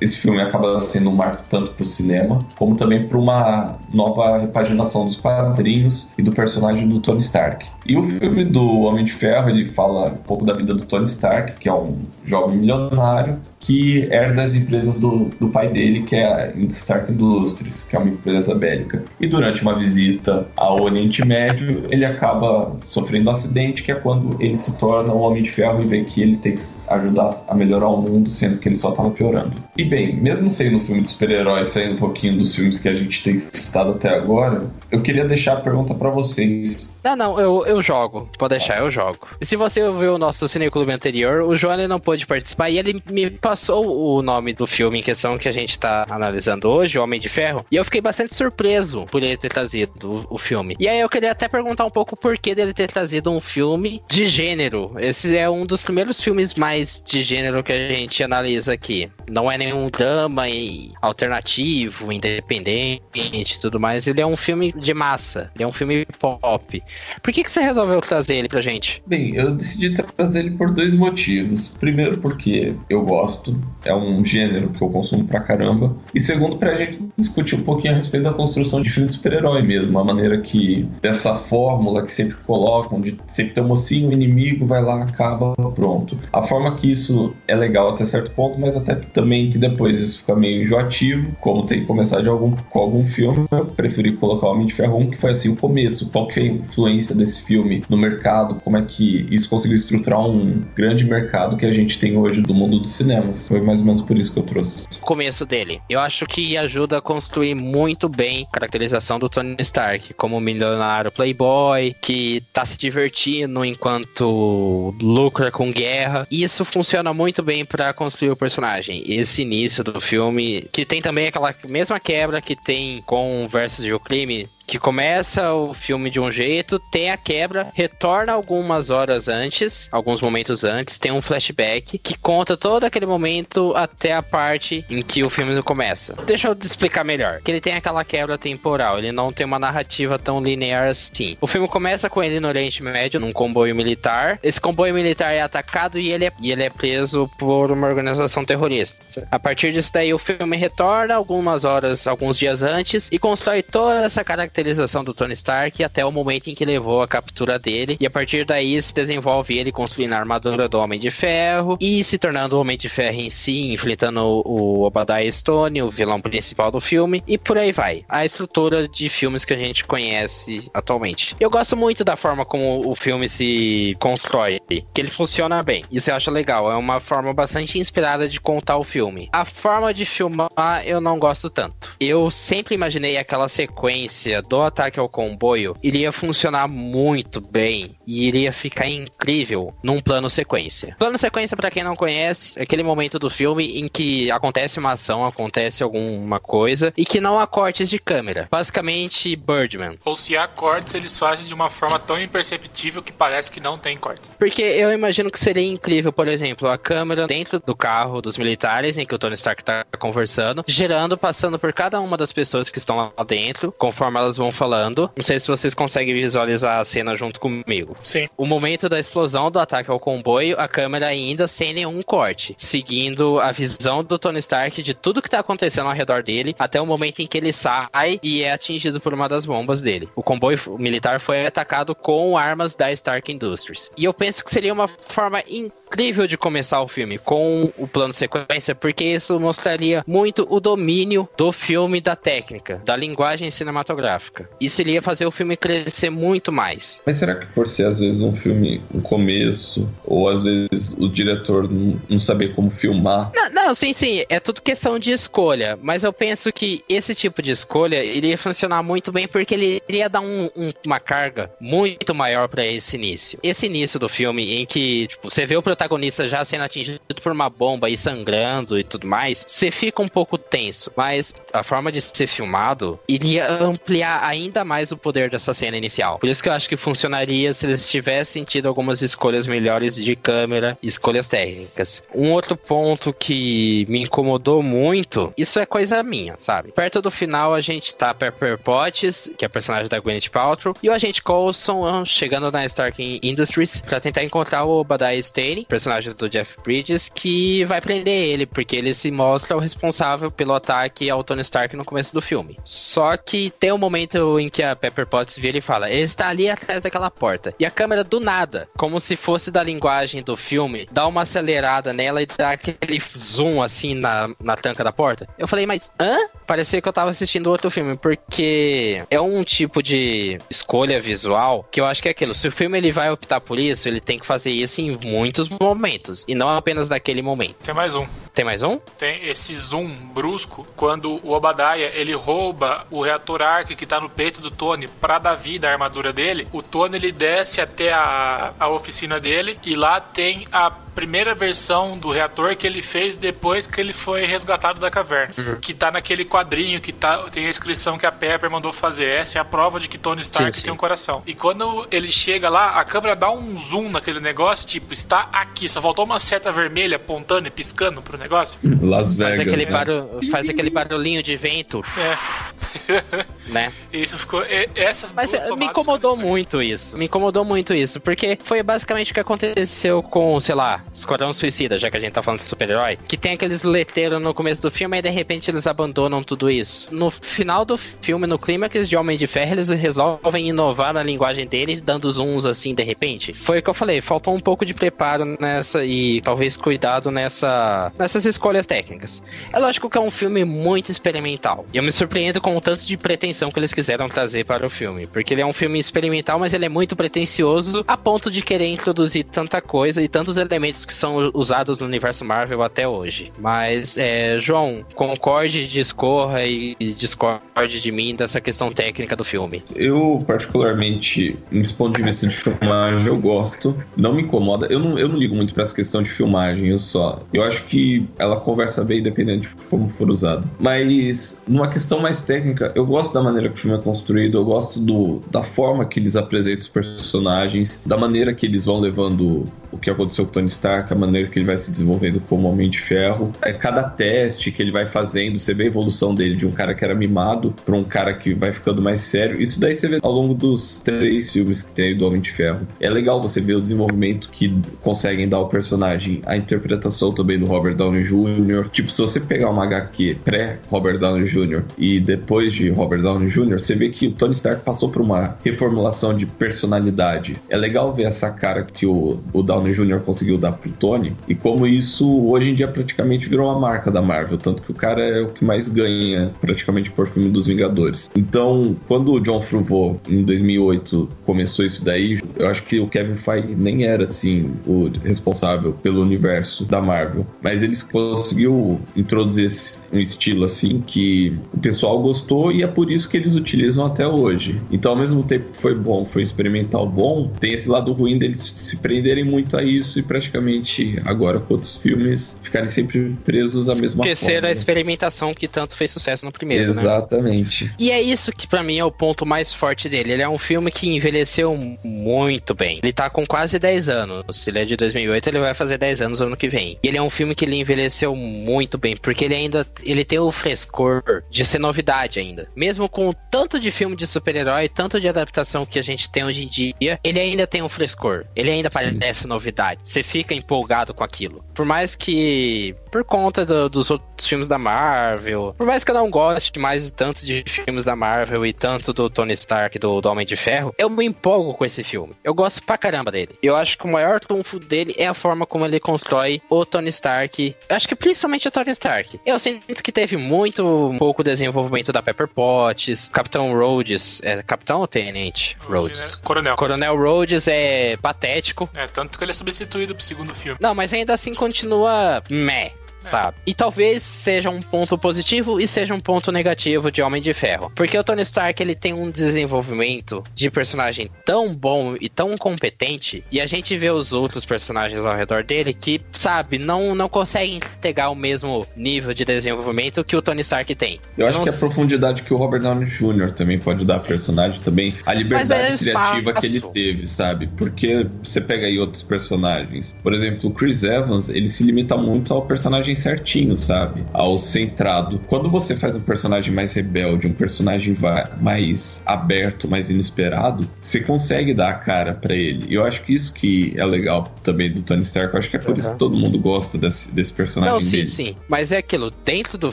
esse filme acaba sendo um marco tanto para o cinema, como também para uma nova repaginação dos quadrinhos e do personagem do Tony Stark. E o filme do Homem de Ferro, ele fala um pouco da vida do Tony Stark, que é um jovem milionário que herda as empresas do, do pai dele, que é a Stark Industries, que é uma empresa bélica. E durante uma visita ao Oriente Médio, ele acaba sofrendo um acidente, que é quando ele se torna um Homem de Ferro e vê que ele tem que ajudar a melhorar o mundo, sendo que ele só estava piorando. E bem, mesmo sendo um filme de super-heróis, saindo um pouquinho dos filmes que a gente tem citado até agora, eu queria deixar a pergunta para vocês. Não, não, eu, eu jogo. Pode deixar, eu jogo. E se você ouviu o nosso Cineclube anterior, o João não pôde participar e ele me passou passou o nome do filme em questão que a gente tá analisando hoje, Homem de Ferro, e eu fiquei bastante surpreso por ele ter trazido o, o filme. E aí eu queria até perguntar um pouco por que dele ter trazido um filme de gênero. Esse é um dos primeiros filmes mais de gênero que a gente analisa aqui. Não é nenhum drama e alternativo, independente tudo mais. Ele é um filme de massa. Ele é um filme pop. Por que, que você resolveu trazer ele pra gente? Bem, eu decidi trazer ele por dois motivos. Primeiro, porque eu gosto, é um gênero que eu consumo pra caramba. E segundo, pra gente discutir um pouquinho a respeito da construção de filme de super-herói mesmo. A maneira que, dessa fórmula que sempre colocam, de sempre ter um mocinho, um inimigo, vai lá, acaba, pronto. A forma que isso é legal até certo ponto, mas até também que depois isso fica meio enjoativo, como tem que começar de algum, com algum filme, eu preferi colocar o Homem de Ferro 1, que foi assim o começo. Qual que é a influência desse filme no mercado? Como é que isso conseguiu estruturar um grande mercado que a gente tem hoje do mundo dos Foi mais ou menos por isso que eu trouxe. O começo dele. Eu acho que ajuda a construir muito bem a caracterização do Tony Stark, como milionário playboy, que tá se divertindo enquanto lucra com guerra. Isso funciona muito bem para construir o personagem. Esse início do filme, que tem também aquela mesma quebra que tem com Versus de o Crime, que começa o filme de um jeito, tem a quebra, retorna algumas horas antes, alguns momentos antes, tem um flashback que conta todo aquele momento até a parte em que o filme começa. Deixa eu explicar melhor. Que ele tem aquela quebra temporal, ele não tem uma narrativa tão linear assim. O filme começa com ele no Oriente Médio, num comboio militar. Esse comboio militar é atacado e ele é, e ele é preso por uma organização terrorista. A partir disso daí, o filme retorna algumas horas, alguns dias antes e constrói toda essa característica caracterização do Tony Stark até o momento em que levou a captura dele. E a partir daí se desenvolve ele construindo a armadura do Homem de Ferro e se tornando o Homem de Ferro em si, enfrentando o Obadiah Stone, o vilão principal do filme, e por aí vai. A estrutura de filmes que a gente conhece atualmente. Eu gosto muito da forma como o filme se constrói, que ele funciona bem. Isso eu acho legal. É uma forma bastante inspirada de contar o filme. A forma de filmar eu não gosto tanto. Eu sempre imaginei aquela sequência do ataque ao comboio iria funcionar muito bem e iria ficar incrível num plano sequência. Plano sequência, para quem não conhece, é aquele momento do filme em que acontece uma ação, acontece alguma coisa e que não há cortes de câmera. Basicamente, Birdman. Ou se há cortes, eles fazem de uma forma tão imperceptível que parece que não tem cortes. Porque eu imagino que seria incrível, por exemplo, a câmera dentro do carro dos militares em que o Tony Stark tá conversando, gerando, passando por cada uma das pessoas que estão lá dentro, conforme elas vão falando. Não sei se vocês conseguem visualizar a cena junto comigo. Sim. O momento da explosão do ataque ao comboio, a câmera ainda sem nenhum corte, seguindo a visão do Tony Stark de tudo que tá acontecendo ao redor dele, até o momento em que ele sai e é atingido por uma das bombas dele. O comboio militar foi atacado com armas da Stark Industries. E eu penso que seria uma forma incrível de começar o filme com o plano sequência, porque isso mostraria muito o domínio do filme da técnica, da linguagem cinematográfica. Isso iria fazer o filme crescer muito mais. Mas será que por ser às vezes um filme, um começo, ou às vezes o diretor não, não saber como filmar? Não, não, sim, sim, é tudo questão de escolha, mas eu penso que esse tipo de escolha iria funcionar muito bem porque ele iria dar um, um, uma carga muito maior para esse início. Esse início do filme em que tipo, você vê o protagonista já sendo atingido por uma bomba e sangrando e tudo mais, você fica um pouco tenso, mas a forma de ser filmado iria ampliar ainda mais o poder dessa cena inicial. Por isso que eu acho que funcionaria se eles tivessem tido algumas escolhas melhores de câmera, escolhas técnicas. Um outro ponto que me incomodou muito, isso é coisa minha, sabe? Perto do final a gente tá Pepper Potts, que é a personagem da Gwyneth Paltrow, e o agente Coulson chegando na Stark Industries para tentar encontrar o Obadiah Stane, personagem do Jeff Bridges, que vai prender ele, porque ele se mostra o responsável pelo ataque ao Tony Stark no começo do filme. Só que tem um momento em que a Pepper Potts vira e fala: ele está ali atrás daquela porta. E a câmera do nada, como se fosse da linguagem do filme, dá uma acelerada nela e dá aquele zoom assim na, na tanca da porta. Eu falei, mas hã? Parecia que eu tava assistindo outro filme, porque é um tipo de escolha visual que eu acho que é aquilo. Se o filme ele vai optar por isso, ele tem que fazer isso em muitos momentos e não apenas naquele momento. Tem mais um. Tem mais um? Tem esse zoom brusco quando o Obadiah ele rouba o reator Arc que tá no peito do Tony para dar vida à armadura dele. O Tony ele desce até a, a oficina dele e lá tem a primeira versão do reator que ele fez depois que ele foi resgatado da caverna. Uhum. Que tá naquele quadrinho que tá, tem a inscrição que a Pepper mandou fazer. Essa é a prova de que Tony Stark sim, sim. tem um coração. E quando ele chega lá, a câmera dá um zoom naquele negócio, tipo, está aqui. Só faltou uma seta vermelha apontando e piscando pro negócio. Las Vegas. Faz aquele, né? faz aquele barulhinho de vento. É. né? Isso ficou. Essas Mas me incomodou muito isso. Me incomodou muito isso. Porque foi basicamente o que aconteceu com, sei lá, Esquadrão Suicida, já que a gente tá falando de super-herói, que tem aqueles leteiros no começo do filme e de repente eles abandonam tudo isso. No final do filme, no clímax de Homem de Ferro, eles resolvem inovar na linguagem deles, dando zooms assim de repente. Foi o que eu falei, faltou um pouco de preparo nessa e talvez cuidado nessa nessas escolhas técnicas. É lógico que é um filme muito experimental. E eu me surpreendo com o tanto de pretensão que eles quiseram trazer para o filme, porque ele é um filme experimental, mas ele é muito pretensioso a ponto de querer introduzir tanta coisa e tantos elementos que são usados no universo Marvel até hoje. Mas, é, João, concorde, discorra e discorde de mim dessa questão técnica do filme. Eu, particularmente, nesse ponto de vista de filmagem, eu gosto. Não me incomoda. Eu não, eu não ligo muito para essa questão de filmagem, eu só. Eu acho que ela conversa bem, independente de como for usado. Mas, numa questão mais técnica, eu gosto da maneira que o filme é construído, eu gosto do, da forma que eles apresentam os personagens, da maneira que eles vão levando o que aconteceu com o Tony Stark, a maneira que ele vai se desenvolvendo como Homem de Ferro. É cada teste que ele vai fazendo, você vê a evolução dele de um cara que era mimado para um cara que vai ficando mais sério. Isso daí você vê ao longo dos três filmes que tem do Homem de Ferro. É legal você ver o desenvolvimento que conseguem dar ao personagem, a interpretação também do Robert Downey Jr. Tipo, se você pegar uma HQ pré-Robert Downey Jr. e depois de Robert Downey Jr., você vê que o Tony Stark passou por uma reformulação de personalidade. É legal ver essa cara que o, o Downey Jr. conseguiu dar pro Tony e como isso hoje em dia praticamente virou uma marca da Marvel, tanto que o cara é o que mais ganha praticamente por filme dos Vingadores. Então, quando o John Favreau em 2008 começou isso daí, eu acho que o Kevin Feige nem era assim o responsável pelo universo da Marvel, mas eles conseguiu introduzir um estilo assim que o pessoal gostou e é por isso que eles utilizam até hoje. Então, ao mesmo tempo que foi bom, foi experimental bom, tem esse lado ruim deles se prenderem muito a isso e praticamente agora com outros filmes ficarem sempre presos à mesma Esquecer a experimentação que tanto fez sucesso no primeiro, né? Exatamente. Né? E é isso que para mim é o ponto mais forte dele. Ele é um filme que envelheceu muito bem. Ele tá com quase 10 anos. Se ele é de 2008, ele vai fazer 10 anos ano que vem. E ele é um filme que ele envelheceu muito bem, porque ele ainda ele tem o frescor de ser novidade ainda. Mesmo com tanto de filme de super-herói, tanto de adaptação que a gente tem hoje em dia, ele ainda tem um frescor. Ele ainda parece novidade. Você fica empolgado com aquilo. Por mais que, por conta do, dos outros filmes da Marvel, por mais que eu não goste mais tanto de filmes da Marvel e tanto do Tony Stark, do, do Homem de Ferro, eu me empolgo com esse filme. Eu gosto pra caramba dele. Eu acho que o maior trunfo dele é a forma como ele constrói o Tony Stark. Eu acho que principalmente o Tony Stark. Eu sinto que teve muito pouco desenvolvimento da Pepper Potts, Capitão Rhodes. É Capitão ou Tenente? Rhodes. Né? Coronel. Coronel Rhodes é patético. É, tanto que ele é substituído pro segundo filme. Não, mas ainda assim continua meh sabe? E talvez seja um ponto positivo e seja um ponto negativo de Homem de Ferro. Porque o Tony Stark, ele tem um desenvolvimento de personagem tão bom e tão competente, e a gente vê os outros personagens ao redor dele que, sabe, não, não conseguem entregar o mesmo nível de desenvolvimento que o Tony Stark tem. Eu acho que a profundidade que o Robert Downey Jr. também pode dar ao personagem, também a liberdade é criativa que ele teve, sabe? Porque você pega aí outros personagens. Por exemplo, o Chris Evans, ele se limita muito ao personagem certinho, sabe? Ao centrado. Quando você faz um personagem mais rebelde, um personagem mais aberto, mais inesperado, você consegue dar a cara para ele. E eu acho que isso que é legal também do Tony Stark. Eu acho que é por uhum. isso que todo mundo gosta desse, desse personagem Não, sim, dele. sim. Mas é aquilo, dentro do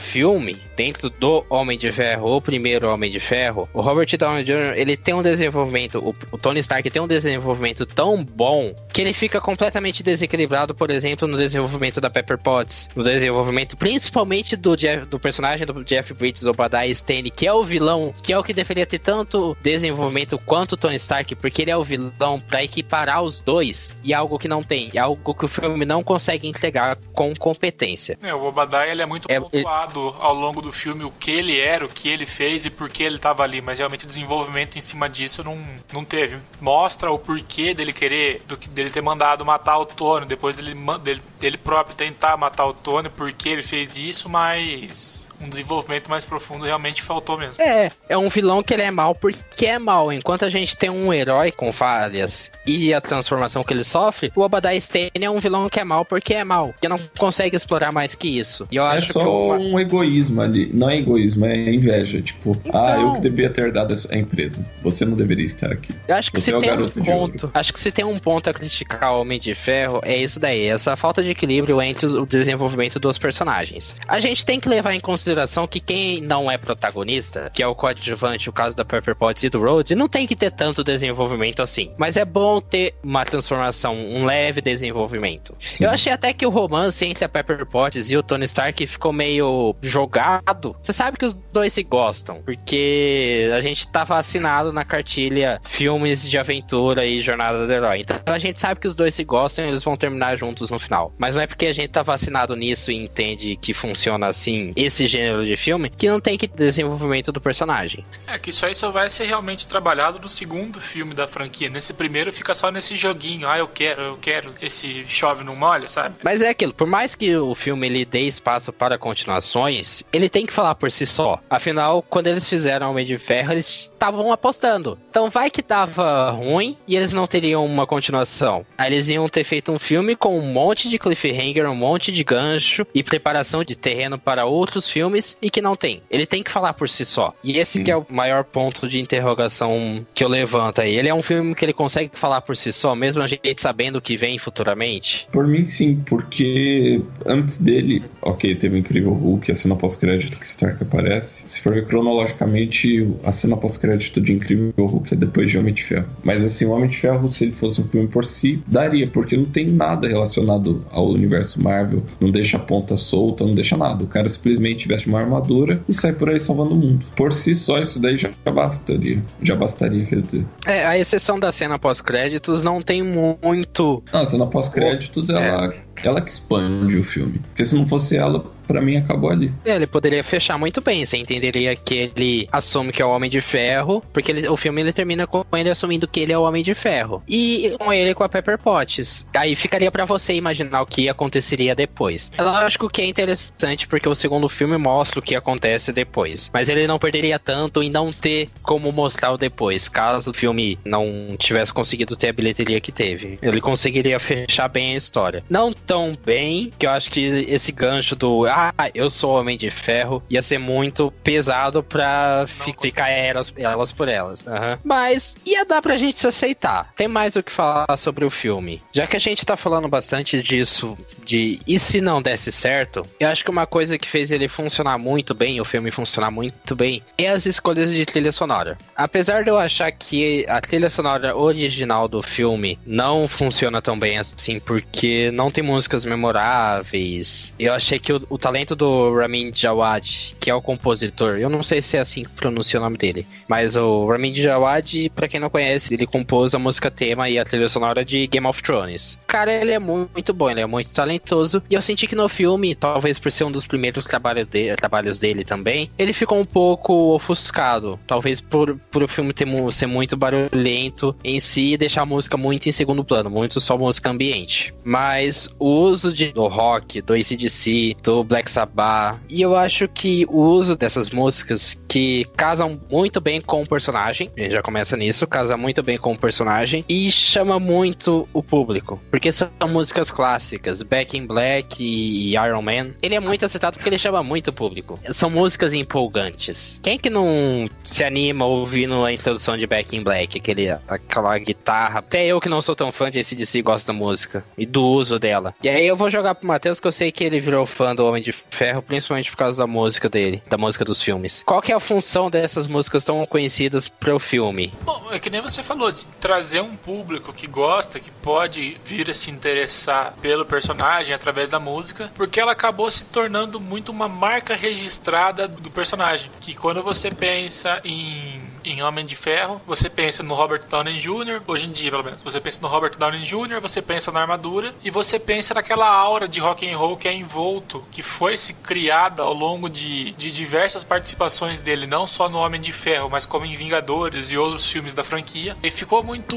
filme, dentro do Homem de Ferro, o primeiro Homem de Ferro, o Robert Downey Jr., ele tem um desenvolvimento, o, o Tony Stark tem um desenvolvimento tão bom que ele fica completamente desequilibrado, por exemplo, no desenvolvimento da Pepper Potts, no desenvolvimento, principalmente do, Jeff, do personagem do Jeff Bridges, Obadiah Stane, que é o vilão, que é o que deveria ter tanto desenvolvimento quanto Tony Stark, porque ele é o vilão para equiparar os dois, e é algo que não tem, é algo que o filme não consegue entregar com competência. É, o Obadiah ele é muito é, pontuado ele... ao longo do filme o que ele era, o que ele fez e por que ele estava ali, mas realmente o desenvolvimento em cima disso não, não teve. Mostra o porquê dele querer, do, dele ter mandado matar o Tony, depois dele, dele, dele próprio tentar matar o Tony, porque ele fez isso, mas um desenvolvimento mais profundo realmente faltou mesmo. É, é um vilão que ele é mal porque é mal. Enquanto a gente tem um herói com falhas e a transformação que ele sofre, o Obadiah Stane é um vilão que é mal porque é mal. Que não consegue explorar mais que isso. E eu é acho só que um egoísmo ali. Não é egoísmo, é inveja. Tipo, então... ah, eu que devia ter dado a empresa. Você não deveria estar aqui. Eu acho que Você se é tem um ponto, acho que se tem um ponto a criticar o Homem de Ferro, é isso daí, essa falta de equilíbrio entre o desenvolvimento dos personagens. A gente tem que levar em consideração que quem não é protagonista, que é o coadjuvante, o caso da Pepper Potts e do Rhodes, não tem que ter tanto desenvolvimento assim. Mas é bom ter uma transformação, um leve desenvolvimento. Sim. Eu achei até que o romance entre a Pepper Potts e o Tony Stark ficou meio jogado. Você sabe que os dois se gostam, porque a gente tá vacinado na cartilha filmes de aventura e jornada do herói. Então a gente sabe que os dois se gostam e eles vão terminar juntos no final. Mas não é porque a gente tá vacinado nisso e entende que funciona assim esse gênero de filme que não tem que desenvolvimento do personagem. É que isso aí só vai ser realmente trabalhado no segundo filme da franquia. Nesse primeiro fica só nesse joguinho. Ah, eu quero, eu quero. Esse chove não molha, sabe? Mas é aquilo. Por mais que o filme ele dê espaço para continuações, ele tem que falar por si só. Afinal, quando eles fizeram Homem de Ferro, eles estavam apostando. Então vai que tava ruim e eles não teriam uma continuação. Aí eles iam ter feito um filme com um monte de cliffhanger, um monte de gancho e preparação de terreno para outros filmes e que não tem. Ele tem que falar por si só. E esse que é o maior ponto de interrogação que eu levanto aí. Ele é um filme que ele consegue falar por si só, mesmo a gente sabendo o que vem futuramente? Por mim, sim, porque antes dele, ok, teve o Incrível Hulk, a cena pós-crédito que Stark aparece. Se for ver cronologicamente, a cena pós-crédito de Incrível Hulk é depois de Homem de Ferro. Mas assim, o Homem de Ferro, se ele fosse um filme por si, daria, porque não tem nada relacionado ao universo Marvel, não deixa a ponta solta, não deixa nada. O cara simplesmente veste uma armadura e sai por aí salvando o mundo. Por si só, isso daí já bastaria. Já bastaria, quer dizer. É, a exceção da cena pós-créditos não tem muito. Não, a cena pós-créditos, ela, é. ela que expande o filme. Porque se não fosse ela, para mim acabou ali. É, ele poderia fechar muito bem. Você entenderia que ele assume que é o Homem de Ferro, porque ele, o filme ele termina com ele assumindo que ele é o Homem de Ferro. E com ele com a Pepper Potts. Aí ficaria para você imaginar o que aconteceria depois. É lógico que é interessante porque o segundo filme mostra o que acontece depois. Mas ele não perderia tanto em não ter como mostrar o depois, caso o filme não tivesse conseguido ter a bilheteria que teve. Ele conseguiria fechar bem a história. Não tão bem, que eu acho que esse gancho do ah, eu sou Homem de Ferro, ia ser muito pesado pra ficar elas, elas por elas. Uhum. Mas ia dar pra gente se aceitar. Tem mais o que falar sobre o filme. Já que a gente tá falando bastante disso, de e se não desse certo, eu acho que uma coisa que fez ele funcionar muito bem, o filme funcionar muito bem, é as escolhas de trilha sonora. Apesar de eu achar que a trilha sonora original do filme não funciona tão bem assim, porque não tem músicas memoráveis, eu achei que o, o talento do Ramin Djawad, que é o compositor, eu não sei se é assim que pronuncia o nome dele, mas o Ramin Djawad, para quem não conhece, ele compôs a música tema e a trilha sonora de Game of Thrones. Cara, ele é muito bom, ele é muito talentoso, e eu senti que no filme, talvez por ser um dos primeiros trabalho de, trabalhos dele também, ele ficou um pouco ofuscado, talvez por, por o filme ter, ser muito barulhento em si e deixar a música muito em segundo plano, muito só música ambiente. Mas o uso de, do rock, do ACDC, do Black Sabbath. E eu acho que o uso dessas músicas que casam muito bem com o personagem, a gente já começa nisso, casa muito bem com o personagem e chama muito o público, porque são músicas clássicas, Back in Black e Iron Man. Ele é muito acertado porque ele chama muito o público. São músicas empolgantes. Quem que não se anima ouvindo a introdução de Back in Black, aquele, aquela guitarra? Até eu que não sou tão fã de ACDC gosto da música e do uso dela. E aí eu vou jogar pro Matheus que eu sei que ele virou fã do Homem de Ferro, principalmente por causa da música dele, da música dos filmes. Qual que é função dessas músicas tão conhecidas para o filme? Bom, é que nem você falou, de trazer um público que gosta, que pode vir a se interessar pelo personagem através da música, porque ela acabou se tornando muito uma marca registrada do personagem. Que quando você pensa em em Homem de Ferro, você pensa no Robert Downey Jr., hoje em dia pelo menos, você pensa no Robert Downey Jr., você pensa na armadura e você pensa naquela aura de rock and roll que é envolto, que foi se criada ao longo de, de diversas participações dele, não só no Homem de Ferro, mas como em Vingadores e outros filmes da franquia, e ficou muito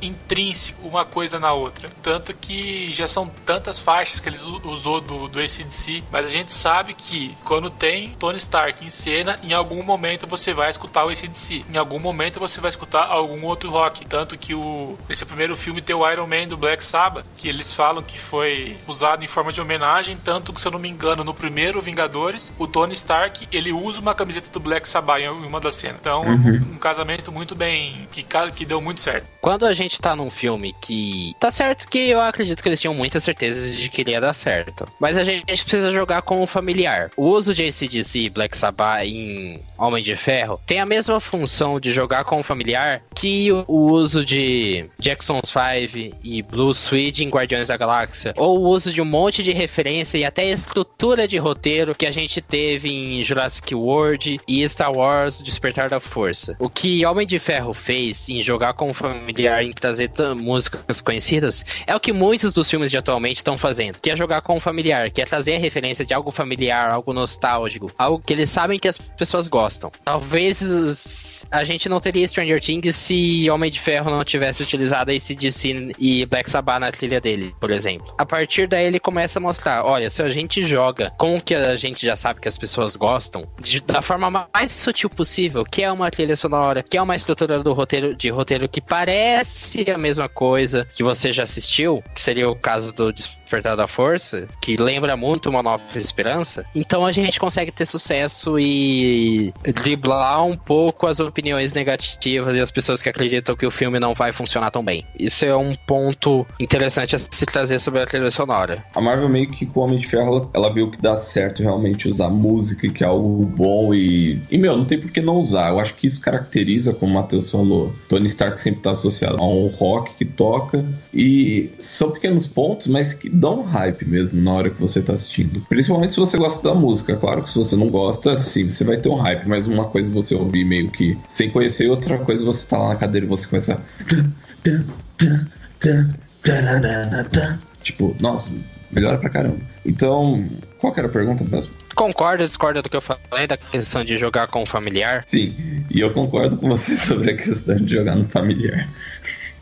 intrínseco uma coisa na outra. Tanto que já são tantas faixas que ele usou do, do ACDC, mas a gente sabe que quando tem Tony Stark em cena, em algum momento você vai escutar o ACDC em algum momento você vai escutar algum outro rock. Tanto que o esse primeiro filme tem o Iron Man do Black Sabbath, que eles falam que foi usado em forma de homenagem, tanto que se eu não me engano, no primeiro Vingadores, o Tony Stark, ele usa uma camiseta do Black Sabbath em uma das cenas. Então, uhum. um casamento muito bem que que deu muito certo. Quando a gente tá num filme que tá certo que eu acredito que eles tinham muitas certezas de que ele ia dar certo, mas a gente precisa jogar com o familiar. O uso de ACDC e Black Sabbath em Homem de Ferro tem a mesma função de jogar com o familiar que o, uso de Jackson's 5 e Blue Switch em Guardiões da Galáxia, ou o uso de um monte de referência e até estrutura de roteiro que a gente teve em Jurassic World e Star Wars Despertar da Força. O que Homem de Ferro fez em jogar com o familiar em trazer músicas conhecidas é o que muitos dos filmes de atualmente estão fazendo, que é jogar com o familiar, que é trazer a referência de algo familiar, algo nostálgico, algo que eles sabem que as pessoas gostam. Talvez a gente não teria Stranger Things se Homem de Ferro não tivesse utilizado ACDC e Black Sabbath na trilha dele, por exemplo. A partir daí ele começa a mostrar, olha, se a gente joga com o que a gente já sabe que as pessoas gostam, de, da forma mais sutil possível, que é uma trilha sonora, que é uma estrutura do roteiro de roteiro que parece a mesma coisa que você já assistiu, que seria o caso do Despertar da Força, que lembra muito uma Nova Esperança, então a gente consegue ter sucesso e driblar um pouco as opiniões negativas e as pessoas que acreditam que o filme não vai funcionar tão bem. Isso é um ponto interessante a se trazer sobre a trilha sonora. A Marvel meio que com o Homem de Ferro, ela viu que dá certo realmente usar música, que é algo bom e... E, meu, não tem por que não usar. Eu acho que isso caracteriza, como o Matheus falou, Tony Stark sempre está associado a um rock que toca e são pequenos pontos, mas que um hype mesmo na hora que você tá assistindo. Principalmente se você gosta da música. Claro que se você não gosta, sim, você vai ter um hype, mas uma coisa é você ouvir meio que sem conhecer, outra coisa é você tá lá na cadeira e você começa. Tipo, nossa, melhora pra caramba. Então, qual que era a pergunta mesmo? Concorda, discorda do que eu falei da questão de jogar com o familiar? Sim, e eu concordo com você sobre a questão de jogar no familiar.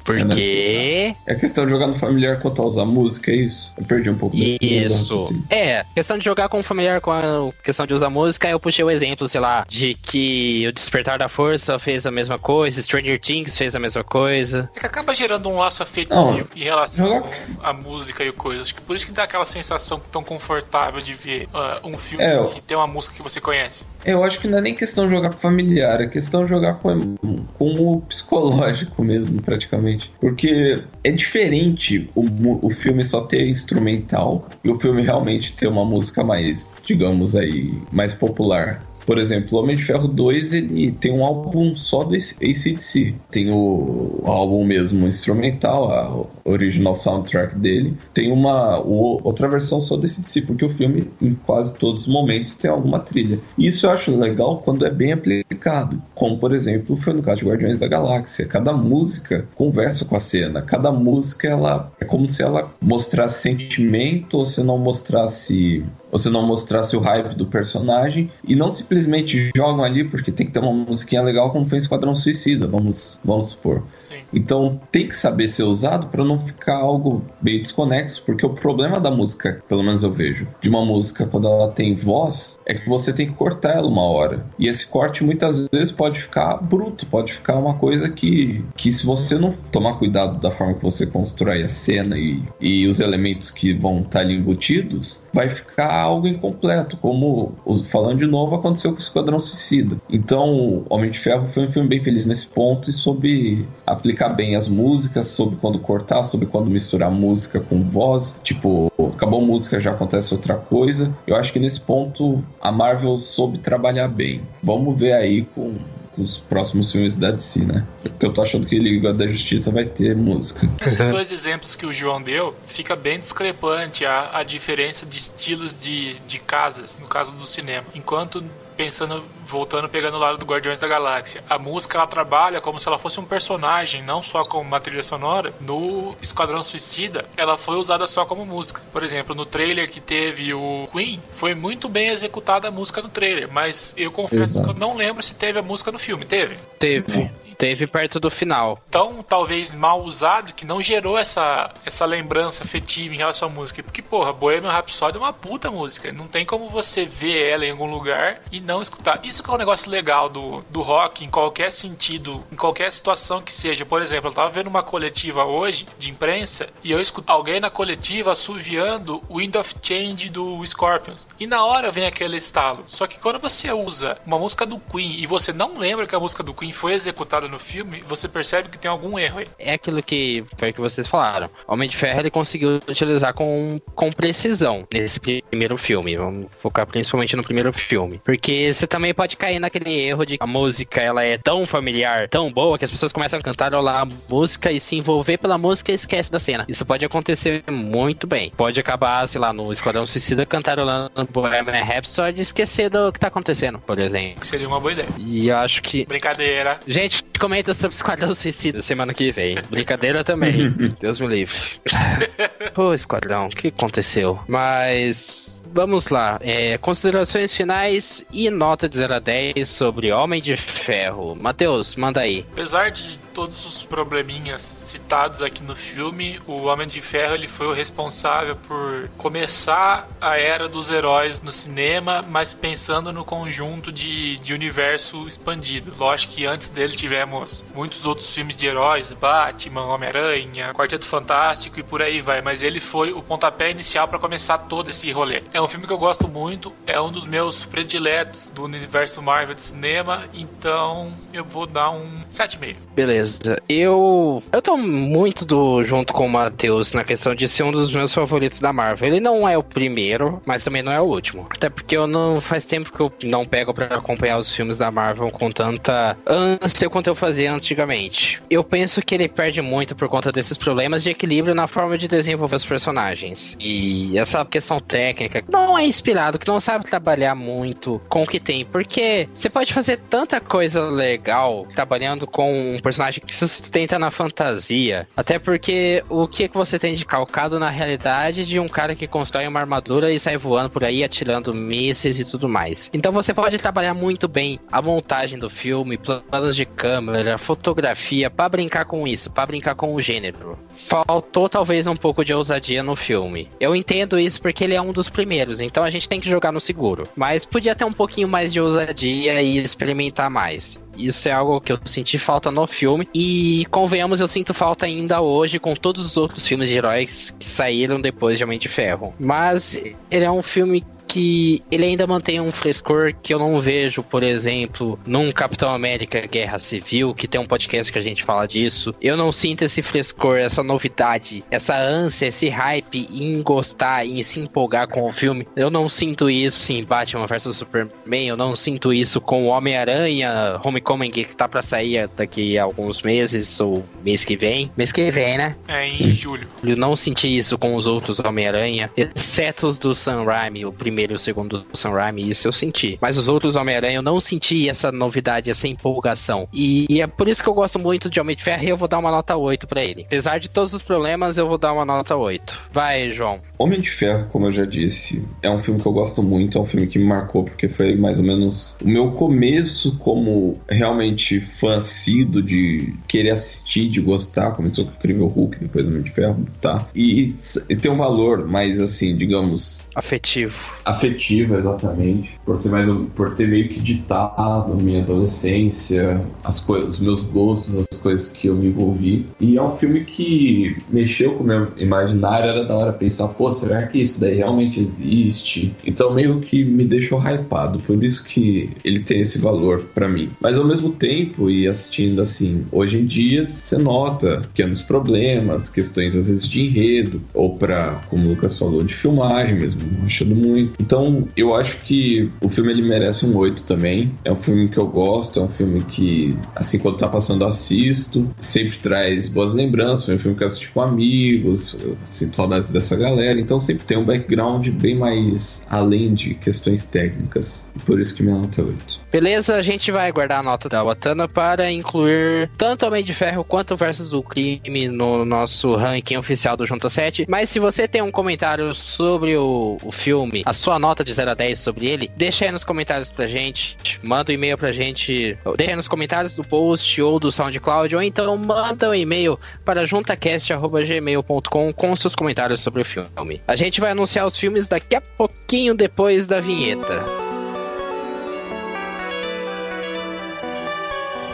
Porque. É questão de jogar no familiar quanto a usar música, é isso? Eu perdi um pouco Isso. É, questão de jogar com o familiar com a questão de usar música, eu puxei o exemplo, sei lá, de que o Despertar da Força fez a mesma coisa, Stranger Things fez a mesma coisa. É que acaba gerando um laço afetivo em relação à música e coisas. Por isso que dá aquela sensação tão confortável de ver uh, um filme é, eu... tem uma música que você conhece. Eu acho que não é nem questão de jogar com familiar, é questão de jogar com, com o psicológico mesmo, praticamente. Porque é diferente o, o filme só ter instrumental e o filme realmente ter uma música mais, digamos aí, mais popular. Por exemplo, o Homem de Ferro 2 ele tem um álbum só do ACDC. Tem o, álbum mesmo instrumental, a original soundtrack dele. Tem uma outra versão só do ACDC, porque o filme, em quase todos os momentos, tem alguma trilha. Isso eu acho legal quando é bem aplicado. Como, por exemplo, foi no caso de Guardiões da Galáxia. Cada música conversa com a cena. Cada música ela é como se ela mostrasse sentimento ou se não mostrasse você não mostrasse o hype do personagem e não simplesmente jogam ali porque tem que ter uma musiquinha legal como foi Esquadrão Suicida, vamos, vamos supor. Sim. Então tem que saber ser usado para não ficar algo meio desconexo, porque o problema da música, pelo menos eu vejo, de uma música quando ela tem voz, é que você tem que cortar ela uma hora. E esse corte muitas vezes pode ficar bruto, pode ficar uma coisa que, que se você não tomar cuidado da forma que você constrói a cena e, e os elementos que vão estar tá ali embutidos, vai ficar algo incompleto, como falando de novo aconteceu com o Esquadrão Suicida. Então, Homem de Ferro foi um filme bem feliz nesse ponto e soube aplicar bem as músicas, soube quando cortar, soube quando misturar música com voz. Tipo, acabou música, já acontece outra coisa. Eu acho que nesse ponto a Marvel soube trabalhar bem. Vamos ver aí com os próximos filmes da DC, né? Porque eu tô achando que Liga da Justiça vai ter música. Esses dois exemplos que o João deu, fica bem discrepante a, a diferença de estilos de, de casas, no caso do cinema. Enquanto pensando, voltando, pegando o lado do Guardiões da Galáxia. A música ela trabalha como se ela fosse um personagem, não só como uma trilha sonora. No Esquadrão Suicida, ela foi usada só como música. Por exemplo, no trailer que teve o Queen, foi muito bem executada a música no trailer, mas eu confesso Exato. que eu não lembro se teve a música no filme. Teve? Teve. Teve perto do final. Tão, talvez, mal usado que não gerou essa, essa lembrança afetiva em relação à música. Porque, porra, Bohemian Rhapsody é uma puta música. Não tem como você ver ela em algum lugar e não escutar. Isso que é um negócio legal do, do rock, em qualquer sentido, em qualquer situação que seja. Por exemplo, eu tava vendo uma coletiva hoje, de imprensa, e eu escuto alguém na coletiva assoviando o Wind of Change do Scorpions. E na hora vem aquele estalo. Só que quando você usa uma música do Queen e você não lembra que a música do Queen foi executada no filme, você percebe que tem algum erro aí. É aquilo que foi que vocês falaram. Homem de Ferro ele conseguiu utilizar com, com precisão nesse primeiro filme. Vamos focar principalmente no primeiro filme. Porque você também pode cair naquele erro de a música ela é tão familiar, tão boa, que as pessoas começam a cantar lá a música e se envolver pela música e esquece da cena. Isso pode acontecer muito bem. Pode acabar, sei lá, no Esquadrão Suicida cantarolando Bohemian Rhapsody e esquecer do que tá acontecendo, por exemplo. Que seria uma boa ideia. E eu acho que... Brincadeira. Gente, comenta sobre Esquadrão Suicida semana que vem. Brincadeira também. Deus me livre. Pô, Esquadrão, o que aconteceu? Mas vamos lá. É, considerações finais e nota de 0 a 10 sobre Homem de Ferro. Matheus, manda aí. Apesar de todos os probleminhas citados aqui no filme, o Homem de Ferro ele foi o responsável por começar a era dos heróis no cinema, mas pensando no conjunto de, de universo expandido. Lógico que antes dele tivemos muitos outros filmes de heróis, Batman, Homem-Aranha, Quarteto Fantástico e por aí vai, mas ele foi o pontapé inicial para começar todo esse rolê. É um filme que eu gosto muito, é um dos meus prediletos do universo Marvel de cinema, então eu vou dar um 7,5. Beleza. Beleza. Eu. Eu tô muito do, junto com o Matheus na questão de ser um dos meus favoritos da Marvel. Ele não é o primeiro, mas também não é o último. Até porque eu não. Faz tempo que eu não pego para acompanhar os filmes da Marvel com tanta ânsia quanto eu fazia antigamente. Eu penso que ele perde muito por conta desses problemas de equilíbrio na forma de desenvolver os personagens. E essa questão técnica não é inspirado, que não sabe trabalhar muito com o que tem. Porque você pode fazer tanta coisa legal trabalhando com um personagem personagem que sustenta na fantasia. Até porque o que, é que você tem de calcado na realidade de um cara que constrói uma armadura e sai voando por aí atirando mísseis e tudo mais. Então você pode trabalhar muito bem a montagem do filme, planos de câmera, fotografia, para brincar com isso, para brincar com o gênero. Faltou talvez um pouco de ousadia no filme. Eu entendo isso porque ele é um dos primeiros, então a gente tem que jogar no seguro. Mas podia ter um pouquinho mais de ousadia e experimentar mais. Isso é algo que eu senti falta no filme. E convenhamos, eu sinto falta ainda hoje com todos os outros filmes de heróis que saíram depois de Homem de Ferro. Mas ele é um filme que ele ainda mantém um frescor que eu não vejo, por exemplo, num Capitão América Guerra Civil, que tem um podcast que a gente fala disso. Eu não sinto esse frescor, essa novidade, essa ânsia, esse hype em gostar, em se empolgar com o filme. Eu não sinto isso em Batman vs Superman, eu não sinto isso com Homem-Aranha, Homecoming que tá para sair daqui a alguns meses ou mês que vem. Mês que vem, né? É, em julho. Eu não senti isso com os outros Homem-Aranha, exceto os do Sam Raimi, o primeiro primeiro e o segundo do Sam Raimi, isso eu senti. Mas os outros Homem-Aranha eu não senti essa novidade, essa empolgação. E, e, é por isso que eu gosto muito de Homem de Ferro e eu vou dar uma nota 8 para ele. Apesar de todos os problemas, eu vou dar uma nota 8. Vai, João. Homem de Ferro, como eu já disse, é um filme que eu gosto muito, é um filme que me marcou porque foi mais ou menos o meu começo como realmente fã assíduo de querer assistir, de gostar, começou com o Incrível Hulk, depois Homem de Ferro, tá? E, e tem um valor mais assim, digamos... Afetivo afetiva, exatamente. Por, ser mais, por ter meio que ditado minha adolescência, as coisas, os meus gostos, as coisas que eu me envolvi. E é um filme que mexeu com o meu imaginário, era da hora pensar, pô, será que isso daí realmente existe? Então meio que me deixou hypado. Por isso que ele tem esse valor para mim. Mas ao mesmo tempo, e assistindo assim, hoje em dia, você nota pequenos problemas, questões às vezes de enredo, ou para, como o Lucas falou, de filmagem mesmo, achando muito. Então eu acho que o filme ele merece um 8 também. É um filme que eu gosto, é um filme que, assim, quando tá passando, eu assisto. Sempre traz boas lembranças. É um filme que eu com amigos, sinto saudades dessa galera. Então sempre tem um background bem mais além de questões técnicas. Por isso que minha nota é 8. Beleza, a gente vai guardar a nota da Watana para incluir tanto Homem de Ferro quanto Versus do Crime no nosso ranking oficial do Junta 7. Mas se você tem um comentário sobre o, o filme, a sua nota de 0 a 10 sobre ele, deixa aí nos comentários pra gente. Manda um e-mail pra gente. Deixa aí nos comentários do post ou do SoundCloud, ou então manda um e-mail para juntacast.gmail.com com seus comentários sobre o filme. A gente vai anunciar os filmes daqui a pouquinho depois da vinheta.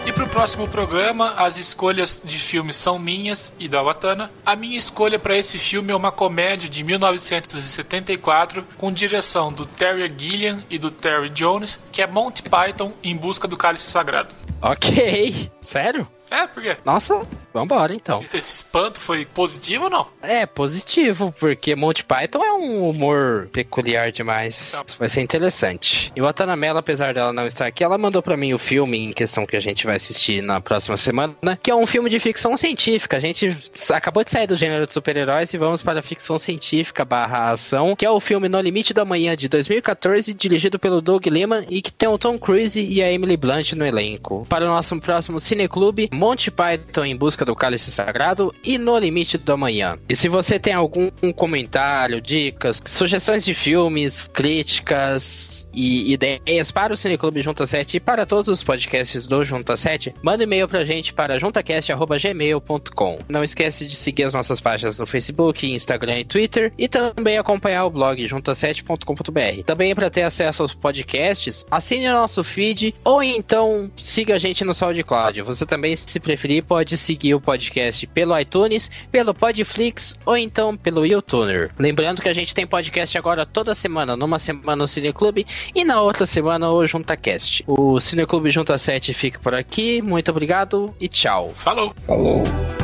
E pro próximo programa, as escolhas de filmes são minhas e da Watana. A minha escolha para esse filme é uma comédia de 1974 com direção do Terry Gilliam e do Terry Jones, que é Monty Python em busca do cálice sagrado. Ok. Sério? É, por quê? Nossa, vambora então. Esse espanto foi positivo ou não? É, positivo, porque Monty Python é um humor peculiar demais. Tá. Vai ser interessante. E o Atanamela, apesar dela não estar aqui, ela mandou para mim o filme em questão que a gente vai assistir na próxima semana, que é um filme de ficção científica. A gente acabou de sair do gênero de super-heróis e vamos para a ficção científica barra ação, que é o filme No Limite da Manhã de 2014, dirigido pelo Doug Liman e que tem o Tom Cruise e a Emily Blunt no elenco. Para o nosso próximo Cineclube, Monty Python em busca do cálice sagrado e No Limite do Amanhã. E se você tem algum comentário, dicas, sugestões de filmes, críticas e ideias para o Cineclube Junta 7 e para todos os podcasts do Junta 7, manda um e-mail pra gente para juntacast.gmail.com. Não esquece de seguir as nossas páginas no Facebook, Instagram e Twitter e também acompanhar o blog junta7.com.br. Também é para ter acesso aos podcasts, assine nosso feed ou então siga a gente no SoundCloud. Você também se preferir, pode seguir o podcast pelo iTunes, pelo Podflix ou então pelo YouTuner. Lembrando que a gente tem podcast agora toda semana, numa semana o Cineclube e na outra semana o JuntaCast. O Cineclube Junta 7 fica por aqui, muito obrigado e tchau. Falou! Falou!